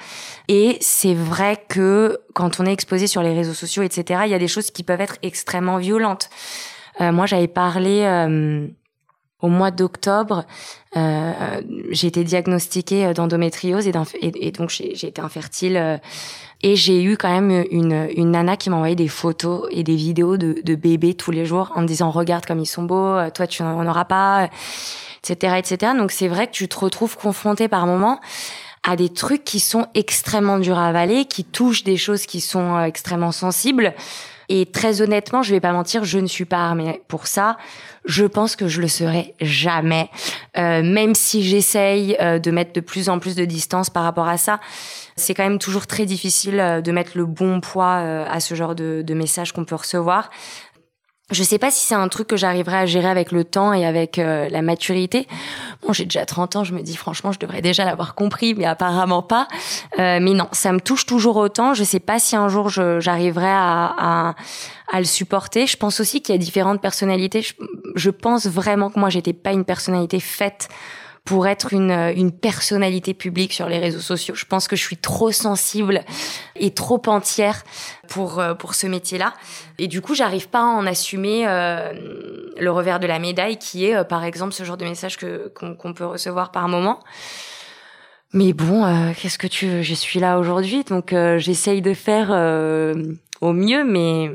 Et c'est vrai que quand on est exposé sur les réseaux sociaux, etc., il y a des choses qui peuvent être extrêmement violentes. moi, j'avais parlé au mois d'octobre, euh, j'ai été diagnostiquée d'endométriose et, donc j'ai été infertile et j'ai eu quand même une, nana qui m'a envoyé des photos et des vidéos de, bébés tous les jours en me disant regarde comme ils sont beaux, euh, toi tu n'en auras pas, etc., etc. Donc c'est vrai que tu te retrouves confronté par moments à des trucs qui sont extrêmement durs à avaler, qui touchent des choses qui sont euh, extrêmement sensibles. Et très honnêtement, je vais pas mentir, je ne suis pas armée pour ça. Je pense que je le serai jamais, euh, même si j'essaye euh, de mettre de plus en plus de distance par rapport à ça. C'est quand même toujours très difficile euh, de mettre le bon poids euh, à ce genre de, de messages qu'on peut recevoir. Je sais pas si c'est un truc que j'arriverai à gérer avec le temps et avec euh, la maturité. Bon, j'ai déjà 30 ans, je me dis franchement, je devrais déjà l'avoir compris, mais apparemment pas. Euh, mais non, ça me touche toujours autant. Je sais pas si un jour j'arriverai à, à, à, le supporter. Je pense aussi qu'il y a différentes personnalités. Je, je pense vraiment que moi, j'étais pas une personnalité faite pour être une, une personnalité publique sur les réseaux sociaux. Je pense que je suis trop sensible et trop entière pour euh, pour ce métier-là. Et du coup, j'arrive pas à en assumer euh, le revers de la médaille, qui est, euh, par exemple, ce genre de message que qu'on peut recevoir par moment. Mais bon, euh, qu'est-ce que tu veux? Je suis là aujourd'hui, donc j'essaye de faire au mieux, mais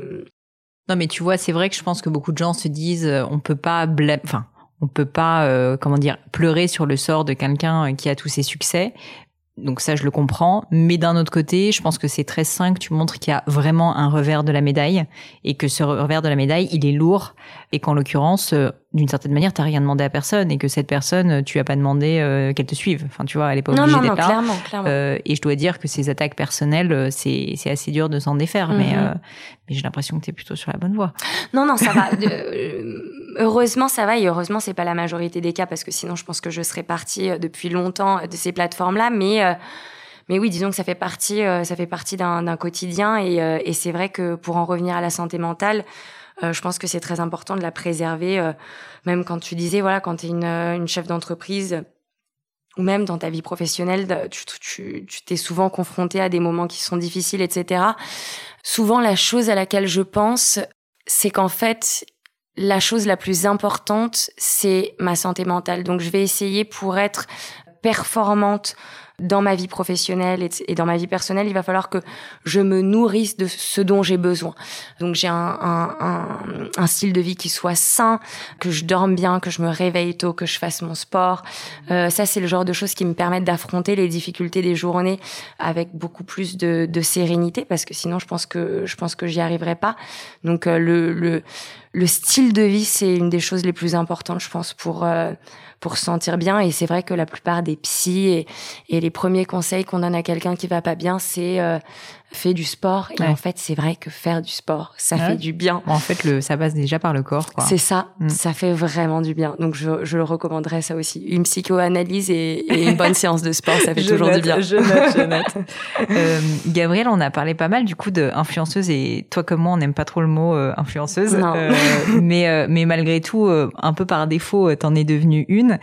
non, mais tu vois, c'est vrai que je pense que beaucoup de gens se disent, on peut pas blâmer, enfin on peut pas, comment dire, pleurer sur le sort de quelqu'un qui a tous ses succès, donc ça, je le comprends. Mais d'un autre côté, je pense que c'est très sain que tu montres qu'il y a vraiment un revers de la médaille et que ce revers de la médaille, il est lourd et qu'en l'occurrence, euh, d'une certaine manière, t'as rien demandé à personne et que cette personne, tu as pas demandé euh, qu'elle te suive. Enfin, tu vois, elle est pas obligée d'être là. Clairement, clairement. Euh, et je dois dire que ces attaques personnelles, euh, c'est c'est assez dur de s'en défaire. Mais mhm. mais j'ai l'impression que t'es plutôt sur la bonne voie. Non, non, ça va. [LAUGHS] heureusement, ça va et heureusement, c'est pas la majorité des cas parce que sinon, je pense que je serais partie depuis longtemps de ces plateformes-là. Mais mais oui, disons que ça fait partie, ça fait partie d'un quotidien et, et c'est vrai que pour en revenir à la santé mentale, euh, je pense que c'est très important de la préserver, euh, même quand tu disais, voilà, quand tu es une, euh, une chef d'entreprise ou même dans ta vie professionnelle, tu, tu, tu t'es souvent confronté à des moments qui sont difficiles, etc. Souvent, la chose à laquelle je pense, c'est qu'en fait, la chose la plus importante, c'est ma santé mentale. Donc, je vais essayer pour être performante dans ma vie professionnelle et, dans ma vie personnelle, il va falloir que je me nourrisse de ce dont j'ai besoin. Donc j'ai un, un, un, style de vie qui soit sain, que je dorme bien, que je me réveille tôt, que je fasse mon sport. Euh, ça, c'est le genre de choses qui me permettent d'affronter les difficultés des journées avec beaucoup plus de, de, sérénité, parce que sinon, je pense que je pense que j'y arriverai pas. Donc euh, le, le le style de vie, c'est une des choses les plus importantes, je pense, pour euh, pour se sentir bien. Et c'est vrai que la plupart des psys et, et les premiers conseils qu'on donne à quelqu'un qui va pas bien, c'est euh, fait du sport. Et en fait, c'est vrai que faire du sport, ça fait du bien. En fait, le, ça passe déjà par le corps. C'est ça, mm. ça fait vraiment du bien. Donc, je, je le recommanderais ça aussi. Une psychoanalyse et, et une bonne séance de sport, ça [LAUGHS] fait toujours du bien. Je note, je note. [LAUGHS] euh, Gabriel, on a parlé pas mal du coup d'influenceuse et toi comme moi, on n'aime pas trop le mot euh, influenceuse. Euh, mais, euh, mais malgré tout, euh, un peu par défaut, t'en es devenue une.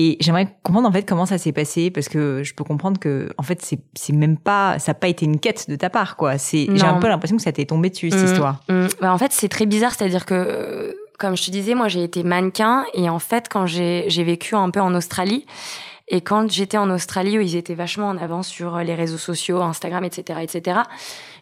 Et j'aimerais comprendre en fait comment ça s'est passé parce que je peux comprendre que en fait c'est même pas ça n'a pas été une quête de ta part quoi. C'est j'ai un peu l'impression que ça t'est tombé dessus cette mmh, histoire. Mmh. Bah, en fait c'est très bizarre, c'est-à-dire que comme je te disais, moi j'ai été mannequin et en fait quand j'ai j'ai vécu un peu en Australie et quand j'étais en Australie où ils étaient vachement en avance sur les réseaux sociaux, Instagram, etc., etc.,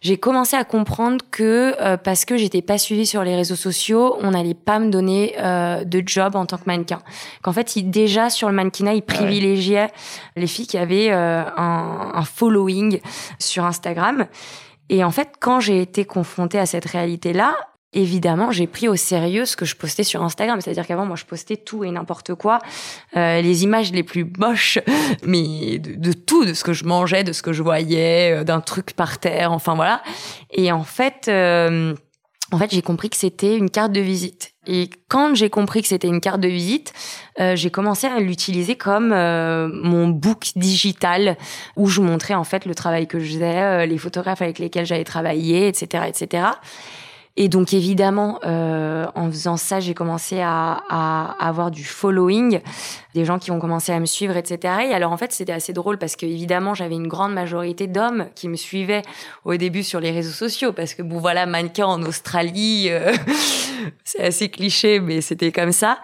j'ai commencé à comprendre que euh, parce que j'étais pas suivie sur les réseaux sociaux, on n'allait pas me donner euh, de job en tant que mannequin. Qu'en fait, il, déjà sur le mannequinat, ils privilégiaient les filles qui avaient euh, un, un following sur Instagram. Et en fait, quand j'ai été confrontée à cette réalité-là, évidemment, j'ai pris au sérieux ce que je postais sur Instagram. C'est-à-dire qu'avant, moi, je postais tout et n'importe quoi, euh, les images les plus moches, [LAUGHS] mais de, tout, de ce que je mangeais, de ce que je voyais, euh, d'un truc par terre, enfin voilà. Et en fait, euh, en fait, j'ai compris que c'était une carte de visite. Et quand j'ai compris que c'était une carte de visite, j'ai commencé à l'utiliser comme mon book digital où je montrais en fait le travail que je faisais, les photographes avec lesquels j'avais travaillé, etc., etc. Et donc évidemment, euh, en faisant ça, j'ai commencé à, à, avoir du following, des gens qui ont commencé à me suivre, etc. Et alors en fait, c'était assez drôle parce que évidemment, j'avais une grande majorité d'hommes qui me suivaient au début sur les réseaux sociaux parce que bon voilà, mannequin en Australie, euh, [LAUGHS] c'est assez cliché, mais c'était comme ça.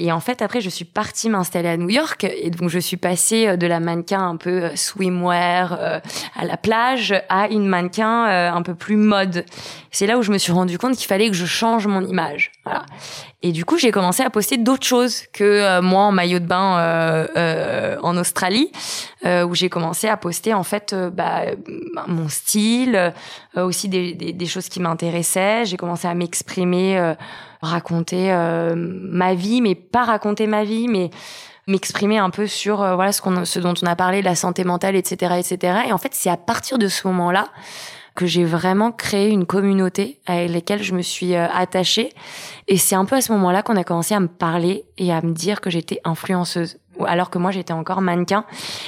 Et en fait, après, je suis partie m'installer à New York. Et donc, je suis passée euh, de la mannequin un peu euh, swimwear euh, à la plage à une mannequin un peu plus mode. C'est là où je me suis rendu compte qu'il fallait que je change mon image. Voilà. Et du coup, j'ai commencé à poster d'autres choses que moi en maillot de bain euh, en Australie, où j'ai commencé à poster en fait bah, mon style, aussi des, des, des, choses qui m'intéressaient. J'ai commencé à m'exprimer raconter euh, ma vie, mais pas raconter ma vie, mais m'exprimer un peu sur euh, voilà ce qu'on ce dont on a parlé la santé mentale etc etc et en fait c'est à partir de ce moment là que j'ai vraiment créé une communauté avec laquelle je me suis euh, attachée. Et c'est un peu à ce moment là qu'on a commencé à me parler et à me dire que j'étais influenceuse alors que moi j'étais encore mannequin.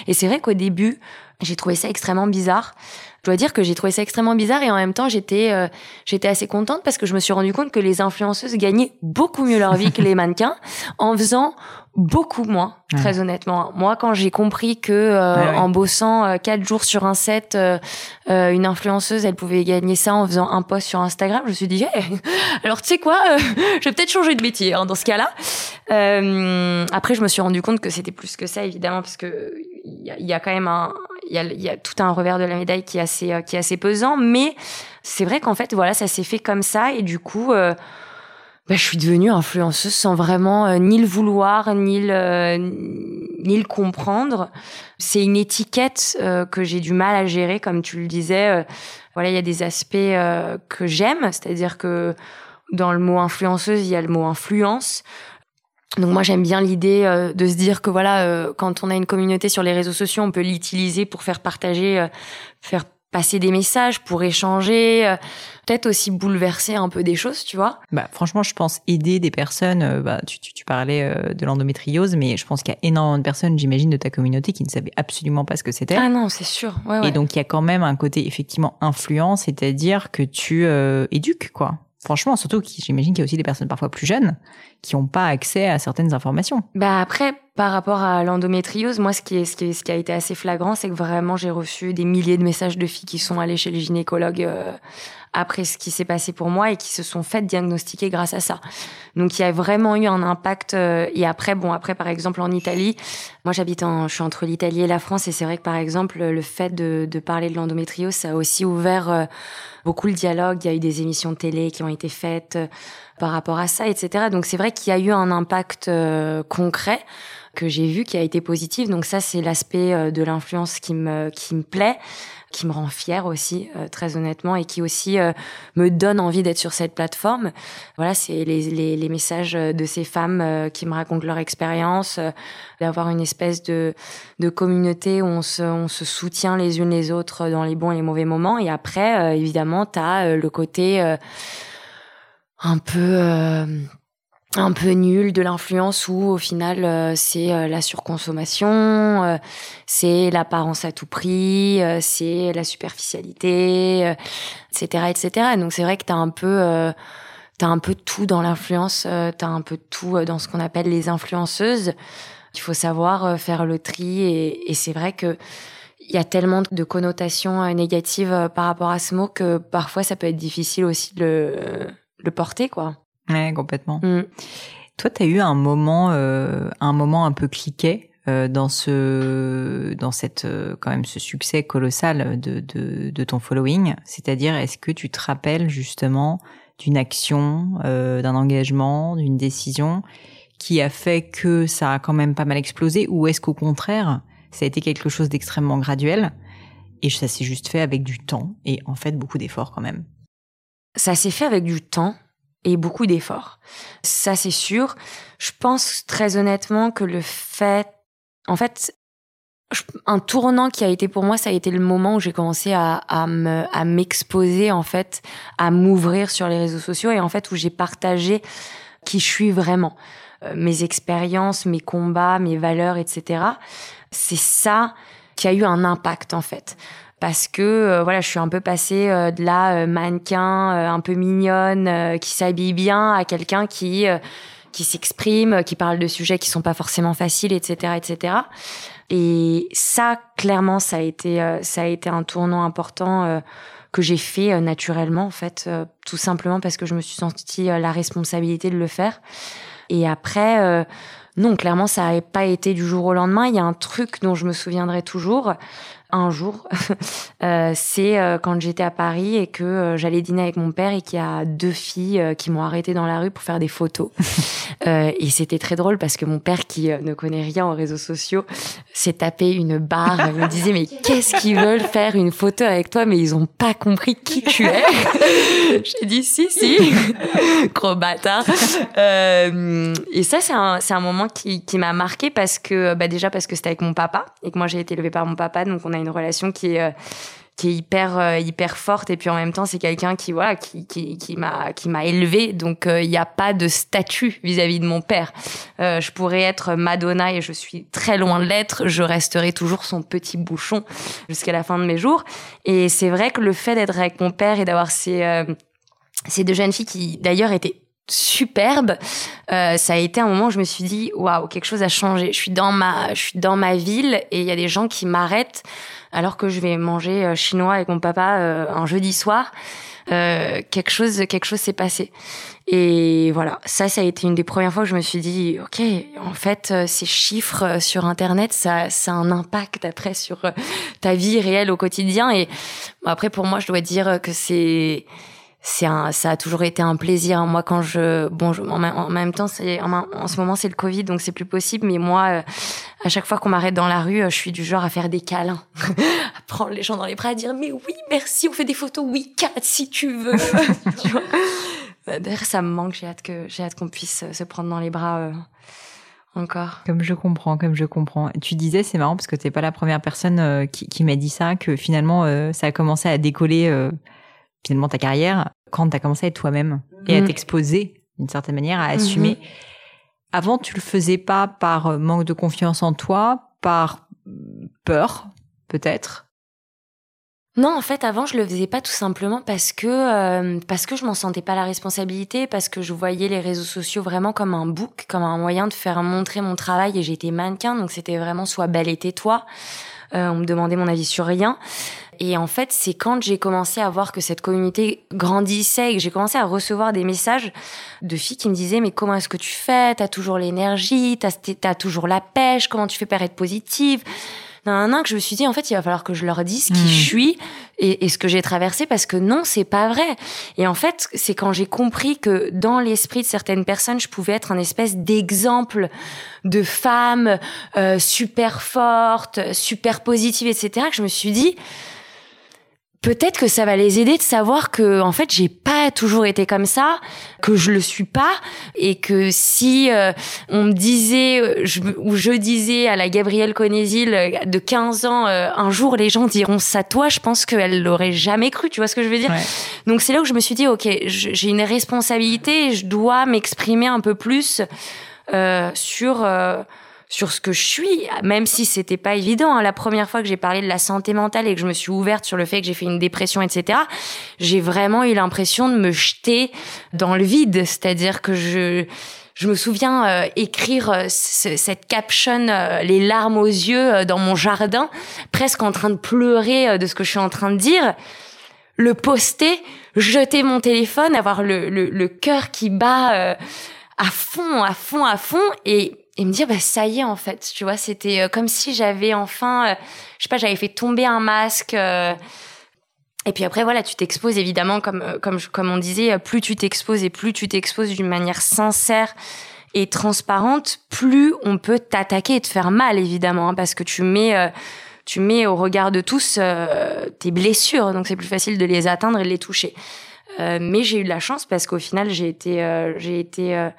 Et c'est vrai qu'au début j'ai trouvé ça extrêmement bizarre je dois dire que j'ai trouvé ça extrêmement bizarre et en même temps j'étais euh, j'étais assez contente parce que je me suis rendu compte que les influenceuses gagnaient beaucoup mieux leur vie que les mannequins [LAUGHS] en faisant beaucoup moins très honnêtement. Moi quand j'ai compris que euh, en bossant euh, quatre jours sur un set une influenceuse elle pouvait gagner ça en faisant un post sur Instagram je me suis dit [LAUGHS] alors tu sais quoi je vais peut-être changer de métier hein, dans ce cas-là. Après je me suis rendu compte que c'était plus que ça évidemment parce que il y, y a, quand même un y a, y a, tout un revers de la médaille qui est assez, euh, qui est assez pesant, mais c'est vrai qu'en fait, voilà, ça s'est fait comme ça, et du coup, euh, bah, je suis devenue influenceuse sans vraiment euh, ni le vouloir ni le ni le comprendre. C'est une étiquette euh, que j'ai du mal à gérer, comme tu le disais. voilà, il y a des aspects que j'aime, c'est-à-dire que dans le mot influenceuse, il y a le mot influence. Donc moi j'aime bien l'idée de se dire que voilà quand on a une communauté sur les réseaux sociaux, on peut l'utiliser pour faire partager, faire passer des messages, pour échanger, euh, peut-être aussi bouleverser un peu des choses, tu vois. Bah franchement, je pense aider des personnes. Euh, bah tu, tu, tu parlais euh, de l'endométriose, mais je pense qu'il y a énormément de personnes, j'imagine, de ta communauté qui ne savaient absolument pas ce que c'était. Ah non, c'est sûr. Ouais, ouais. Et donc il y a quand même un côté effectivement influent, c'est-à-dire que tu éduques quoi. Franchement, surtout j'imagine qu'il y a aussi des personnes parfois plus jeunes qui n'ont pas accès à certaines informations. Bah après, par rapport à l'endométriose, moi, ce qui, est, ce, qui ce qui a été assez flagrant, c'est que vraiment, j'ai reçu des milliers de messages de filles qui sont allées chez les gynécologues euh, après ce qui s'est passé pour moi et qui se sont faites diagnostiquer grâce à ça. Donc, il y a vraiment eu un impact. Euh, et après, bon, après, par exemple, en Italie, moi, j'habite en, je suis entre l'Italie et la France, et c'est vrai que, par exemple, le fait de, de parler de l'endométriose, ça a aussi ouvert euh, beaucoup le dialogue. Il y a eu des émissions de télé qui ont été faites par rapport à ça, etc. Donc, c'est vrai qu'il y a eu un impact concret que j'ai vu qui a été positif. Donc ça, c'est l'aspect euh, de l'influence qui me qui me plaît, qui me rend fière aussi, euh, très honnêtement, et qui aussi euh, me donne envie d'être sur cette plateforme. Voilà, c'est les, les, les, messages de ces femmes qui me racontent leur expérience, d'avoir une espèce de de communauté où on se on se soutient les unes les autres dans les bons et les mauvais moments. Et après, évidemment, tu as le côté un peu un peu nul de l'influence où au final euh, c'est euh, la surconsommation, euh, c'est l'apparence à tout prix, c'est la superficialité, etc., etc. Donc c'est vrai que t'as un peu t'as un peu tout dans l'influence, t'as un peu tout dans ce qu'on appelle les influenceuses. Il faut savoir faire le tri et, et c'est vrai que il y a tellement de connotations négatives par rapport à ce mot que parfois ça peut être difficile aussi de le, le porter quoi. Ouais, complètement. Mm. Toi, tu as eu un moment, euh, un moment un peu cliquet euh, dans ce, dans cette, euh, quand même, ce succès colossal de, de, de ton following? C'est-à-dire, est-ce que tu te rappelles justement d'une action, d'un engagement, d'une décision qui a fait que ça a quand même pas mal explosé, ou est-ce qu'au contraire, ça a été quelque chose d'extrêmement graduel et ça s'est juste fait avec du temps et en fait beaucoup d'efforts quand même? Ça s'est fait avec du temps et beaucoup d'efforts. Ça, c'est sûr. Je pense très honnêtement que le fait, en fait, un tournant qui a été pour moi, ça a été le moment où j'ai commencé à, à me, à m'exposer, en fait, à m'ouvrir sur les réseaux sociaux et en fait, où j'ai partagé qui je suis vraiment. Euh, mes expériences, mes combats, mes valeurs, etc. C'est ça qui a eu un impact, en fait parce que euh, voilà, je suis un peu passée euh, de la euh, mannequin un peu mignonne qui s'habille bien à quelqu'un qui qui s'exprime, qui parle de sujets qui sont pas forcément faciles, etc., etc. Et ça, clairement, ça a été ça a été un tournant important que j'ai fait naturellement en fait, tout simplement parce que je me suis sentie la responsabilité de le faire. Et après non, clairement, ça n'a pas été du jour au lendemain. Il y a un truc dont je me souviendrai toujours un jour, [LAUGHS] euh, c'est euh, quand j'étais à Paris et que euh, j'allais dîner avec mon père et qu'il y a deux filles qui m'ont arrêté dans la rue pour faire des photos. [LAUGHS] et c'était très drôle parce que mon père, qui ne connaît rien aux réseaux sociaux, s'est tapé une barre. Il me disait mais qu'est-ce qu'ils veulent faire une photo avec toi? Mais ils ont pas compris qui tu es. [LAUGHS] J'ai dit si si, gros bâtard. et ça c'est un c'est un moment qui qui m'a marqué parce que bah déjà parce que c'était avec mon papa et que moi j'ai été élevée par mon papa donc on a une relation qui est euh, qui est hyper euh, hyper forte. Et puis en même temps c'est quelqu'un qui qui qui qui m'a qui m'a élevé. Donc euh, il n'y a pas de statut vis-à-vis de mon père. Je pourrais être Madonna et je suis très loin de l'être. Je resterai toujours son petit bouchon jusqu'à la fin de mes jours. Et c'est vrai que le fait d'être avec mon père et d'avoir ces ces deux jeunes filles qui d'ailleurs étaient superbes euh, ça a été un moment où je me suis dit waouh quelque chose a changé. Je suis dans ma je suis dans ma ville et il y a des gens qui m'arrêtent alors que je vais manger euh, chinois avec mon papa euh, un jeudi soir. Quelque chose quelque chose s'est passé. Et voilà. Ça ça a été une des premières fois où je me suis dit ok en fait ces chiffres sur internet ça ça a un impact après sur ta vie réelle au quotidien. Et après pour moi je dois dire que c'est c'est un, ça a toujours été un plaisir. Moi, quand je, bon, je, en, même temps, c'est en, ce moment c'est le Covid, donc c'est plus possible. Mais moi, euh, à chaque fois qu'on m'arrête dans la rue, euh, je suis du genre à faire des câlins, [LAUGHS] à prendre les gens dans les bras, à dire mais oui, merci, on fait des photos, oui, Kat, si tu veux. [LAUGHS] D'ailleurs, ça me manque. J'ai hâte que j'ai hâte qu'on puisse se prendre dans les bras. Euh, encore. Comme je comprends, comme je comprends. Tu disais, c'est marrant parce que t'es pas la première personne qui m'a dit ça, que finalement ça a commencé à décoller finalement ta carrière quand tu as commencé à être toi-même et à mm. t'exposer d'une certaine manière, à assumer. Mm-hmm. Avant, tu le faisais pas par euh, manque de confiance en toi, par peur, peut-être? Non, en fait, avant, je le faisais pas tout simplement parce que euh, parce que je m'en sentais pas la responsabilité, parce que je voyais les réseaux sociaux vraiment comme un book, comme un moyen de faire montrer mon travail et j'étais mannequin, donc c'était vraiment soit belle et tais-toi. Euh, on me demandait mon avis sur rien. Et en fait, c'est quand j'ai commencé à voir que cette communauté grandissait et que j'ai commencé à recevoir des messages de filles qui me disaient mais comment est-ce que tu fais? T'as toujours l'énergie, t'as as toujours la pêche, comment tu fais pour être positive? Un an que je me suis dit en fait il va falloir que je leur dise qui hmm. je suis et, ce que j'ai traversé parce que non c'est pas vrai. Et en fait c'est quand j'ai compris que dans l'esprit de certaines personnes je pouvais être un espèce d'exemple de femme euh, super forte super positive etc que je me suis dit peut-être que ça va les aider de savoir que en fait j'ai pas toujours été comme ça, que je le suis pas et que si euh, on me disait euh, je, ou je disais à la Gabrielle Conésil euh, de 15 ans un jour les gens diront ça toi, je pense qu'elle l'aurait jamais cru, tu vois ce que je veux dire? Donc c'est là où je me suis dit OK, j'ai une responsabilité et je dois m'exprimer un peu plus sur sur ce que je suis, même si c'était pas évident. Hein. La première fois que j'ai parlé de la santé mentale et que je me suis ouverte sur le fait que j'ai fait une dépression, etc., j'ai vraiment eu l'impression de me jeter dans le vide. C'est-à-dire que je, je me souviens euh, écrire euh, cette caption, euh, les larmes aux yeux, dans mon jardin, presque en train de pleurer de ce que je suis en train de dire. Le poster, jeter mon téléphone, avoir le, le, le cœur qui bat à fond, à fond, à fond, et et me dire bah ça y est en fait. Tu vois c'était euh, comme si j'avais enfin euh, je sais pas j'avais fait tomber un masque euh. et puis après voilà tu t'exposes évidemment comme comme comme on disait plus tu t'exposes et plus tu t'exposes d'une manière sincère et transparente plus on peut t'attaquer et te faire mal évidemment hein, parce que tu mets tu mets au regard de tous tes blessures. Donc c'est plus facile de les atteindre et de les toucher. Mais j'ai eu de la chance parce qu'au final j'ai été j'ai été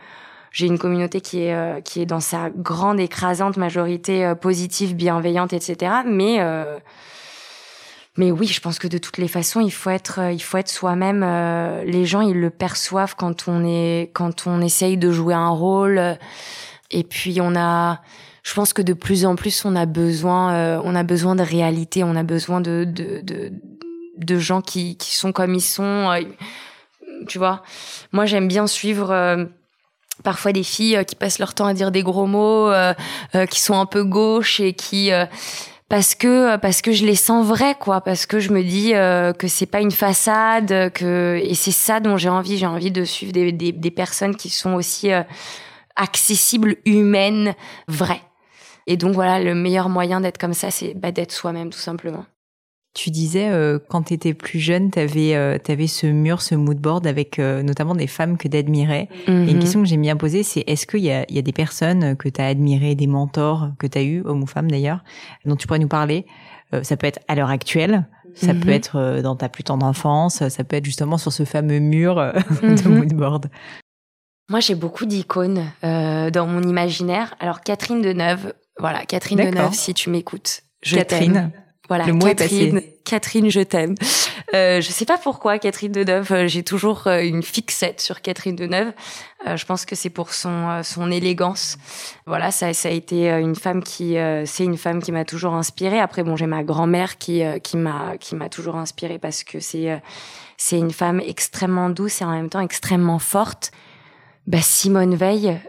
j'ai une communauté qui est euh, qui est dans sa grande écrasante majorité euh, positive, bienveillante, etc. Mais euh, mais oui, je pense que de toutes les façons, il faut être il faut être soi-même. les gens, ils le perçoivent quand on est quand on essaye de jouer un rôle. Et puis on a je pense que de plus en plus on a besoin on a besoin de réalité, on a besoin de de de, de gens qui qui sont comme ils sont. tu vois, moi j'aime bien suivre parfois des filles euh, qui passent leur temps à dire des gros mots, euh, euh, qui sont un peu gauches et qui parce que parce que je les sens vrais quoi. Parce que je me dis que c'est pas une façade que et c'est ça dont j'ai envie. J'ai envie de suivre des, des, des personnes qui sont aussi accessibles humaines vraies. Et donc voilà le meilleur moyen d'être comme ça c'est bah, d'être soi-même tout simplement tu disais euh, quand tu étais plus jeune, tu avais, euh, avais ce mur, ce mood board avec euh, notamment des femmes que tu admirais. Et une mhm. question que j'aime bien poser, c'est est-ce qu'il y a, y a des personnes que tu as admirées, des mentors que tu as eu, hommes ou femmes d'ailleurs, dont tu pourrais nous parler? Ça peut être à l'heure actuelle, ça peut mhm. être dans ta plus tendre enfance, ça peut être justement sur ce fameux mur [LAUGHS] de mhm. mood board. Moi, j'ai beaucoup d'icônes dans mon imaginaire. Alors, Catherine Deneuve, voilà, Catherine Deneuve, si tu m'écoutes. Je Catherine. Voilà, le Catherine, Catherine, je t'aime. Euh, je sais pas pourquoi Catherine Deneuve, euh, j'ai toujours euh, une fixette sur Catherine Deneuve. Euh, je pense que c'est pour son son élégance. Voilà, ça ça a été une femme qui c'est une femme qui m'a toujours inspirée. Après bon, j'ai ma grand-mère qui qui m'a qui m'a toujours inspirée parce que c'est c'est une femme extrêmement douce et en même temps extrêmement forte. Bah, Simone Veil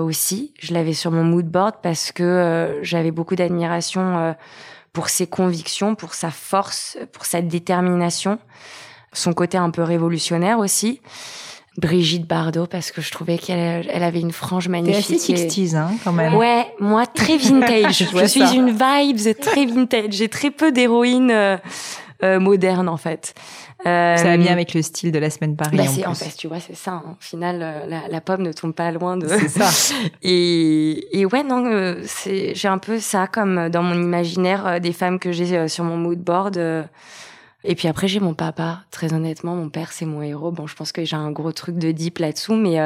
aussi, je l'avais sur mon mood board parce que j'avais beaucoup d'admiration pour ses convictions, pour sa force, pour sa détermination, son côté un peu révolutionnaire aussi. Brigitte Bardot parce que je trouvais qu'elle elle avait une frange magnifique. T'es assez 60 hein, quand même. Ouais, moi très vintage. [LAUGHS] je, suis une vibe très vintage. J'ai très peu d'héroïnes euh, euh, moderne en fait. Euh, ça va bien avec le style de la semaine Paris. Bah, en, en fait, tu vois, c'est ça. Hein. Au final, euh, la, la, pomme ne tombe pas loin de. C'est ça. [LAUGHS] et, et ouais, non, euh, c'est j'ai un peu ça comme dans mon imaginaire des femmes que j'ai sur mon mood board. Et puis après, j'ai mon papa. Très honnêtement, mon père, c'est mon héros. Bon, je pense que j'ai un gros truc de deep là-dessous, mais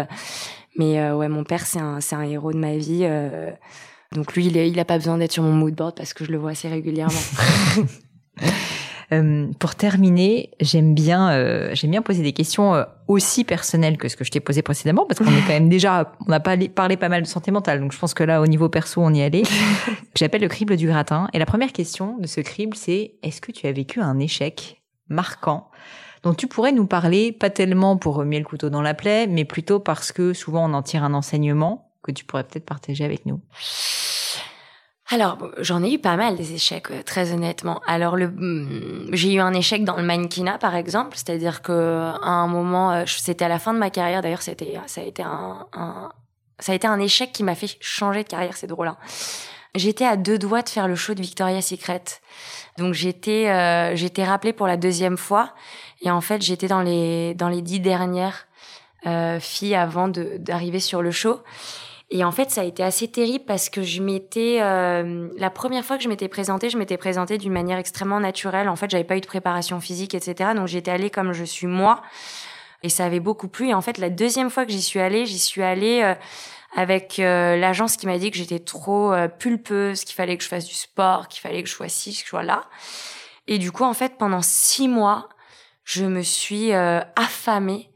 mais ouais, mon père, c'est un c'est un héros de ma vie. donc lui, il, est, il a pas besoin d'être sur mon mood board parce que je le vois assez régulièrement. [LAUGHS] Euh, pour terminer, j'aime bien, euh, j'aime bien poser des questions euh, aussi personnelles que ce que je t'ai posé précédemment, parce qu'on est quand même déjà, on a parlé, parlé pas mal de santé mentale, donc je pense que là, au niveau perso, on y allait. [LAUGHS] J'appelle le crible du gratin, et la première question de ce crible, c'est est-ce que tu as vécu un échec marquant dont tu pourrais nous parler, pas tellement pour remuer le couteau dans la plaie, mais plutôt parce que souvent on en tire un enseignement que tu pourrais peut-être partager avec nous? Alors, j'en ai eu pas mal des échecs, euh, très honnêtement. Alors, le, hmm, j'ai eu un échec dans le mannequinat, par exemple, c'est-à-dire que à un moment, euh, c'était à la fin de ma carrière. D'ailleurs, c'était, ça a été un, un, ça a été un échec qui m'a fait changer de carrière. C'est drôle. Hein. J'étais à deux doigts de faire le show de Victoria's Secret. Donc, j'étais, euh, j'étais rappelée pour la deuxième fois, et en fait, j'étais dans les dans les dix dernières euh, filles avant de, d'arriver sur le show. Et en fait, ça a été assez terrible parce que je m'étais euh, la première fois que je m'étais présentée, je m'étais présentée d'une manière extrêmement naturelle. En fait, j'avais pas eu de préparation physique, etc. Donc j'étais allée comme je suis moi, et ça avait beaucoup plu. Et en fait, la deuxième fois que j'y suis allée, j'y suis allée euh, avec euh, l'agence qui m'a dit que j'étais trop pulpeuse, qu'il fallait que je fasse du sport, qu'il fallait que je sois ci, que je sois là. Et du coup, en fait, pendant six mois, je me suis affamée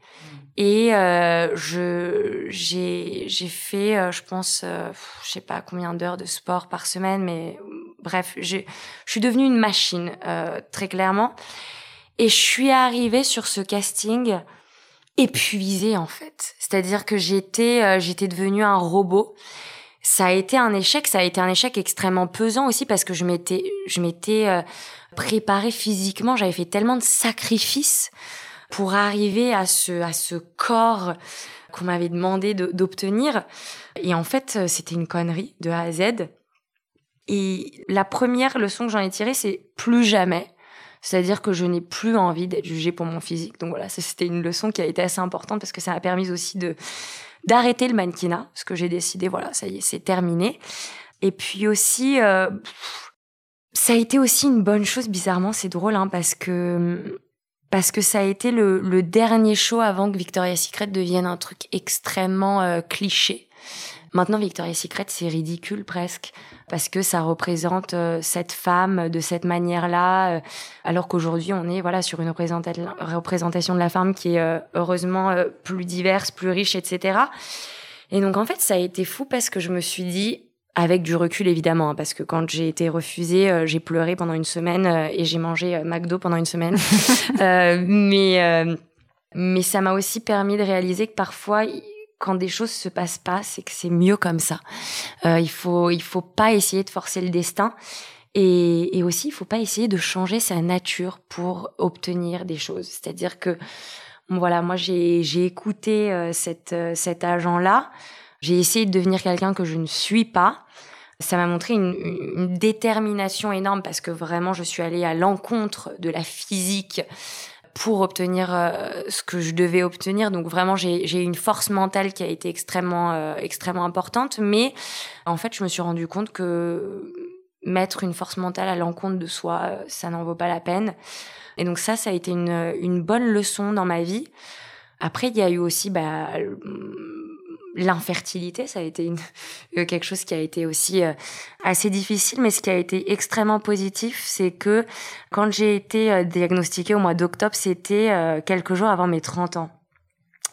et euh, je j'ai j'ai fait, euh, je pense, euh, je sais pas combien d'heures de sport par semaine, mais bref, je suis devenue une machine euh, très clairement. Et je suis arrivée sur ce casting épuisée en fait. C'est-à-dire que j'étais euh, j'étais devenue un robot. Ça a été un échec, ça a été un échec extrêmement pesant aussi parce que je m'étais je m'étais préparée physiquement, j'avais fait tellement de sacrifices pour arriver à ce, à ce corps qu'on m'avait demandé d'obtenir. Et en fait, c'était une connerie de A à Z. Et la première leçon que j'en ai tirée, c'est plus jamais. C'est-à-dire que je n'ai plus envie d'être jugée pour mon physique. Donc voilà, c'était une leçon qui a été assez importante parce que ça a permis aussi de d'arrêter le mannequinat, ce que j'ai décidé, voilà, ça y est, c'est terminé. Et puis aussi, euh, ça a été aussi une bonne chose, bizarrement, c'est drôle, hein, parce que parce que ça a été le, le, dernier show avant que Victoria's Secret devienne un truc extrêmement euh, cliché. Maintenant, Victoria's Secret, c'est ridicule presque, parce que ça représente euh, cette femme de cette manière-là, euh, alors qu'aujourd'hui, on est voilà sur une représentation de la femme qui est heureusement plus diverse, plus riche, etc. Et donc, en fait, ça a été fou parce que je me suis dit, avec du recul évidemment, hein, parce que quand j'ai été refusée, euh, j'ai pleuré pendant une semaine euh, et j'ai mangé euh, McDo pendant une semaine. [LAUGHS] mais mais ça m'a aussi permis de réaliser que parfois, quand des choses se passent pas, c'est que c'est mieux comme ça. il faut il faut pas essayer de forcer le destin. Et, et aussi, il faut pas essayer de changer sa nature pour obtenir des choses. C'est-à-dire que, voilà, moi j'ai j'ai écouté cette cet agent là. J'ai essayé de devenir quelqu'un que je ne suis pas. Ça m'a montré une, une, détermination énorme parce que vraiment je suis allée à l'encontre de la physique pour obtenir euh, ce que je devais obtenir. Donc vraiment j'ai eu une force mentale qui a été extrêmement euh, extrêmement importante. Mais en fait je me suis rendu compte que mettre une force mentale à l'encontre de soi, euh, ça n'en vaut pas la peine. Et donc ça, ça a été une, une bonne leçon dans ma vie. Après, il y a eu aussi bah, l'infertilité, ça a été une, [LAUGHS] euh, quelque chose qui a été aussi euh, assez difficile, mais ce qui a été extrêmement positif, c'est que quand j'ai été euh, diagnostiquée au mois d'octobre, c'était quelques jours avant mes 30 ans.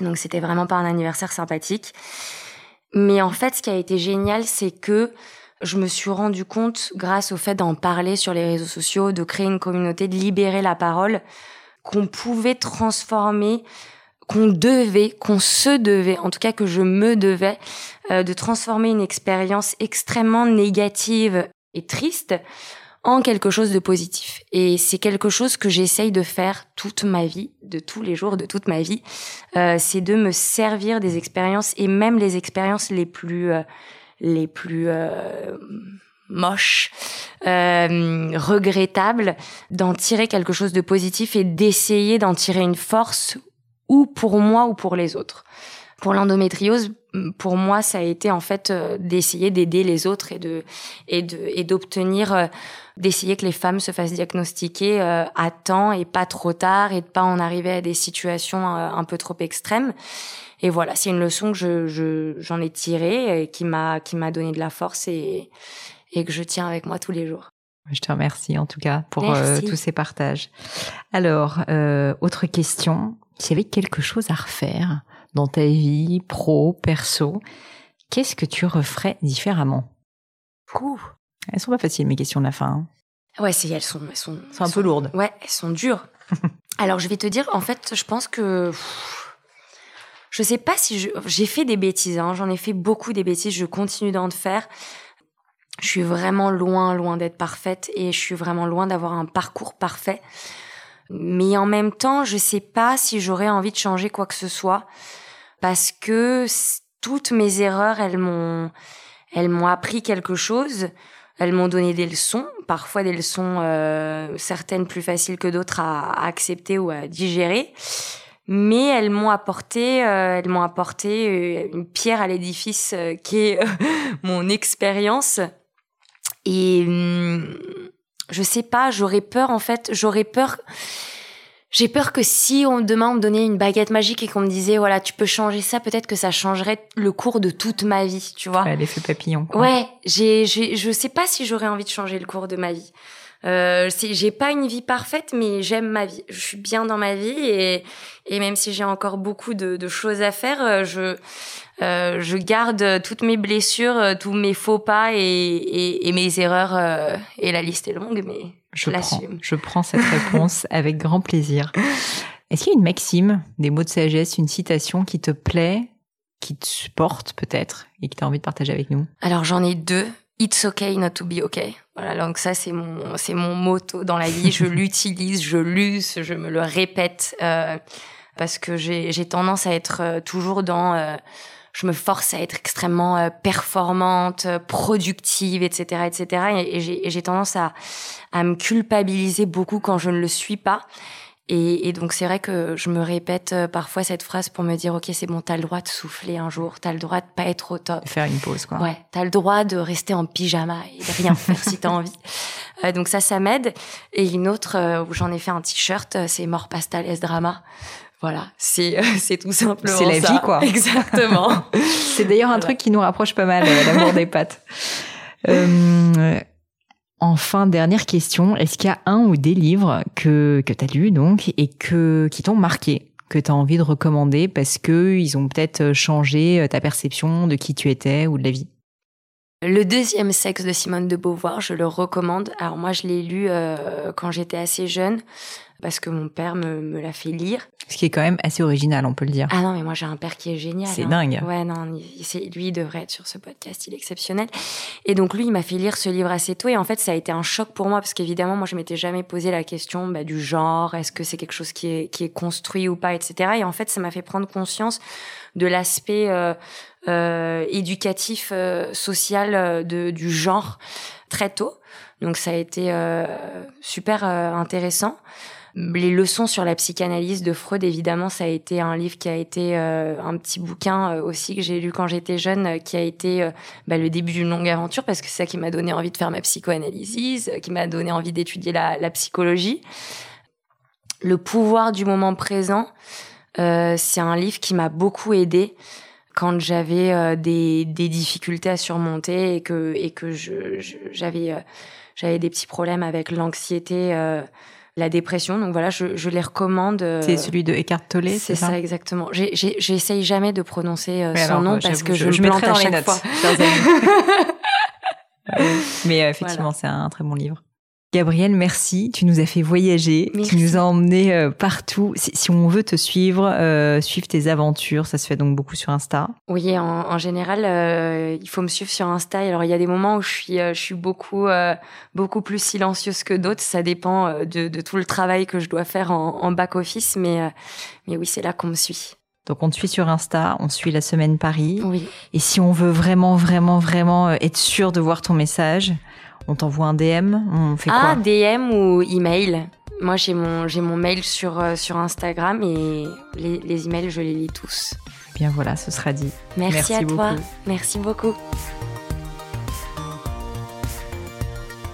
Donc c'était vraiment pas un anniversaire sympathique. Mais en fait, ce qui a été génial, c'est que je me suis rendu compte, grâce au fait d'en parler sur les réseaux sociaux, de créer une communauté, de libérer la parole, qu'on pouvait transformer qu'on devait, qu'on se devait, en tout cas que je me devais, euh, de transformer une expérience extrêmement négative et triste en quelque chose de positif. Et c'est quelque chose que j'essaye de faire toute ma vie, de tous les jours, de toute ma vie. Euh, c'est de me servir des expériences et même les expériences les plus, euh, les plus moche, euh, regrettable, d'en tirer quelque chose de positif et d'essayer d'en tirer une force ou pour moi ou pour les autres. Pour l'endométriose, pour moi, ça a été en fait euh, d'essayer d'aider les autres et de et de et d'obtenir euh, d'essayer que les femmes se fassent diagnostiquer euh, à temps et pas trop tard et de pas en arriver à des situations un peu trop extrêmes. Et voilà, c'est une leçon que je j'en ai tirée et qui m'a qui m'a donné de la force et et que je tiens avec moi tous les jours. Je te remercie en tout cas pour tous ces partages. Alors, autre question, s'il y avait quelque chose à refaire, dans ta vie pro, perso, qu'est-ce que tu referais différemment? Ouh. Elles sont pas faciles mes questions de la fin. Hein. Ouais, c'est elles sont elles sont, un peu lourdes. Ouais, elles sont dures. [LAUGHS] Alors je vais te dire, en fait, je pense que je sais pas si j'ai fait des bêtises. Hein. J'en ai fait beaucoup des bêtises. Je continue d'en faire. Je suis vraiment loin, loin d'être parfaite et je suis vraiment loin d'avoir un parcours parfait. Mais en même temps, je sais pas si j'aurais envie de changer quoi que ce soit parce que toutes mes erreurs, elles m'ont, elles m'ont appris quelque chose. Elles m'ont donné des leçons, parfois des leçons euh, certaines plus faciles que d'autres à, accepter ou à digérer, mais elles m'ont apporté, euh, elles m'ont apporté euh, une pierre à l'édifice qui est [LAUGHS] mon expérience. Et hum, je sais pas, j'aurais peur en fait, j'aurais peur j'ai peur que si on demain on me donnait une baguette magique et qu'on me disait voilà tu peux changer ça, peut-être que ça changerait le cours de toute ma vie, tu vois. Ouais, l'effet papillon. Quoi. Ouais, j'ai, j'ai, je sais pas si j'aurais envie de changer le cours de ma vie. Euh, j'ai pas une vie parfaite, mais j'aime ma vie. Je suis bien dans ma vie et, et même si j'ai encore beaucoup de, de, choses à faire, euh, je euh, je garde toutes mes blessures, tous mes faux pas et, et, et mes erreurs. Euh, et la liste est longue, mais je, prends, je prends cette réponse [LAUGHS] avec grand plaisir. Est-ce qu'il y a une maxime, des mots de sagesse, une citation qui te plaît, qui te supporte peut-être et que tu as envie de partager avec nous? Alors j'en ai deux. It's okay not to be okay. Voilà, donc ça c'est mon c'est mon motto dans la vie. Je [LAUGHS] l'utilise, je l'use, je me le répète euh, parce que j'ai j'ai tendance à être euh, toujours dans euh, je me force à être extrêmement euh, performante, productive, etc., etc. Et, j'ai tendance à, à me culpabiliser beaucoup quand je ne le suis pas. Et, et, donc c'est vrai que je me répète euh, parfois cette phrase pour me dire ok c'est bon t'as le droit de souffler un jour t'as le droit de pas être au top. Faire une pause quoi. Ouais t'as le droit de rester en pyjama et de rien faire si t'as envie. [LAUGHS] Euh, donc ça ça m'aide. Et une autre où j'en ai fait un t-shirt c'est mort pastales drama. Voilà, c'est c'est tout simplement C'est la vie, quoi. [LAUGHS] Exactement. [LAUGHS] c'est d'ailleurs un truc qui nous rapproche pas mal, euh, l'amour des pâtes. Euh, enfin, dernière question, est-ce qu'il y a un ou des livres que que t'as lus donc et que qui t'ont marqué, que tu as envie de recommander parce que ils ont peut-être changé ta perception de qui tu étais ou de la vie? Le deuxième sexe de Simone de Beauvoir, je le recommande. Alors moi, je l'ai lu euh, quand j'étais assez jeune parce que mon père me, me l'a fait lire. Ce qui est quand même assez original, on peut le dire. Ah non, mais moi j'ai un père qui est génial. C'est hein. dingue. Ouais, non, c'est lui il devrait être sur ce podcast, il est exceptionnel. Et donc lui, il m'a fait lire ce livre assez tôt et en fait, ça a été un choc pour moi parce qu'évidemment, moi je m'étais jamais posé la question bah, du genre, est-ce que c'est quelque chose qui est qui est construit ou pas, etc. Et en fait, ça m'a fait prendre conscience de l'aspect euh, euh, éducatif, euh, social euh, de, du genre très tôt. Donc ça a été super intéressant. Les leçons sur la psychanalyse de Freud, évidemment, ça a été un livre qui a été un petit bouquin aussi que j'ai lu quand j'étais jeune, qui a été bah, le début d'une longue aventure parce que c'est ça qui m'a donné envie de faire ma psychoanalyse, qui m'a donné envie d'étudier la, psychologie. Le pouvoir du moment présent, c'est un livre qui m'a beaucoup aidé quand j'avais euh, des, difficultés à surmonter et que j'avais euh, des petits problèmes avec l'anxiété euh, la dépression. Donc voilà je, je les recommande c'est celui de Eckhart Tolle c'est ça, exactement. J'essaye jamais de prononcer son nom parce que je, je, me plante à chaque fois. [LAUGHS] mais effectivement c'est un très bon livre Gabrielle, merci. Tu nous as fait voyager. Tu nous as emmenés euh, partout. Si, on veut te suivre, euh, suivre tes aventures, ça se fait donc beaucoup sur Insta. Oui, en, général, euh, il faut me suivre sur Insta. Alors, il y a des moments où je suis, je suis beaucoup, beaucoup plus silencieuse que d'autres. Ça dépend de, tout le travail que je dois faire en, en back office, mais, mais oui, c'est là qu'on me suit. Donc on te suit sur Insta, on suit la semaine Paris. Oui. Et si on veut vraiment, vraiment, vraiment euh, être sûr de voir ton message, on t'envoie un DM, on fait Ah, quoi DM ou email. Moi, j'ai mon, j'ai mon mail sur, euh, sur Instagram et les, les emails, je les lis tous. Bien voilà, ce sera dit. Merci, Merci à toi. Merci beaucoup.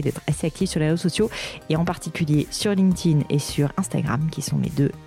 D'être assez active sur les réseaux sociaux, et en particulier sur LinkedIn et sur Instagram, qui sont mes deux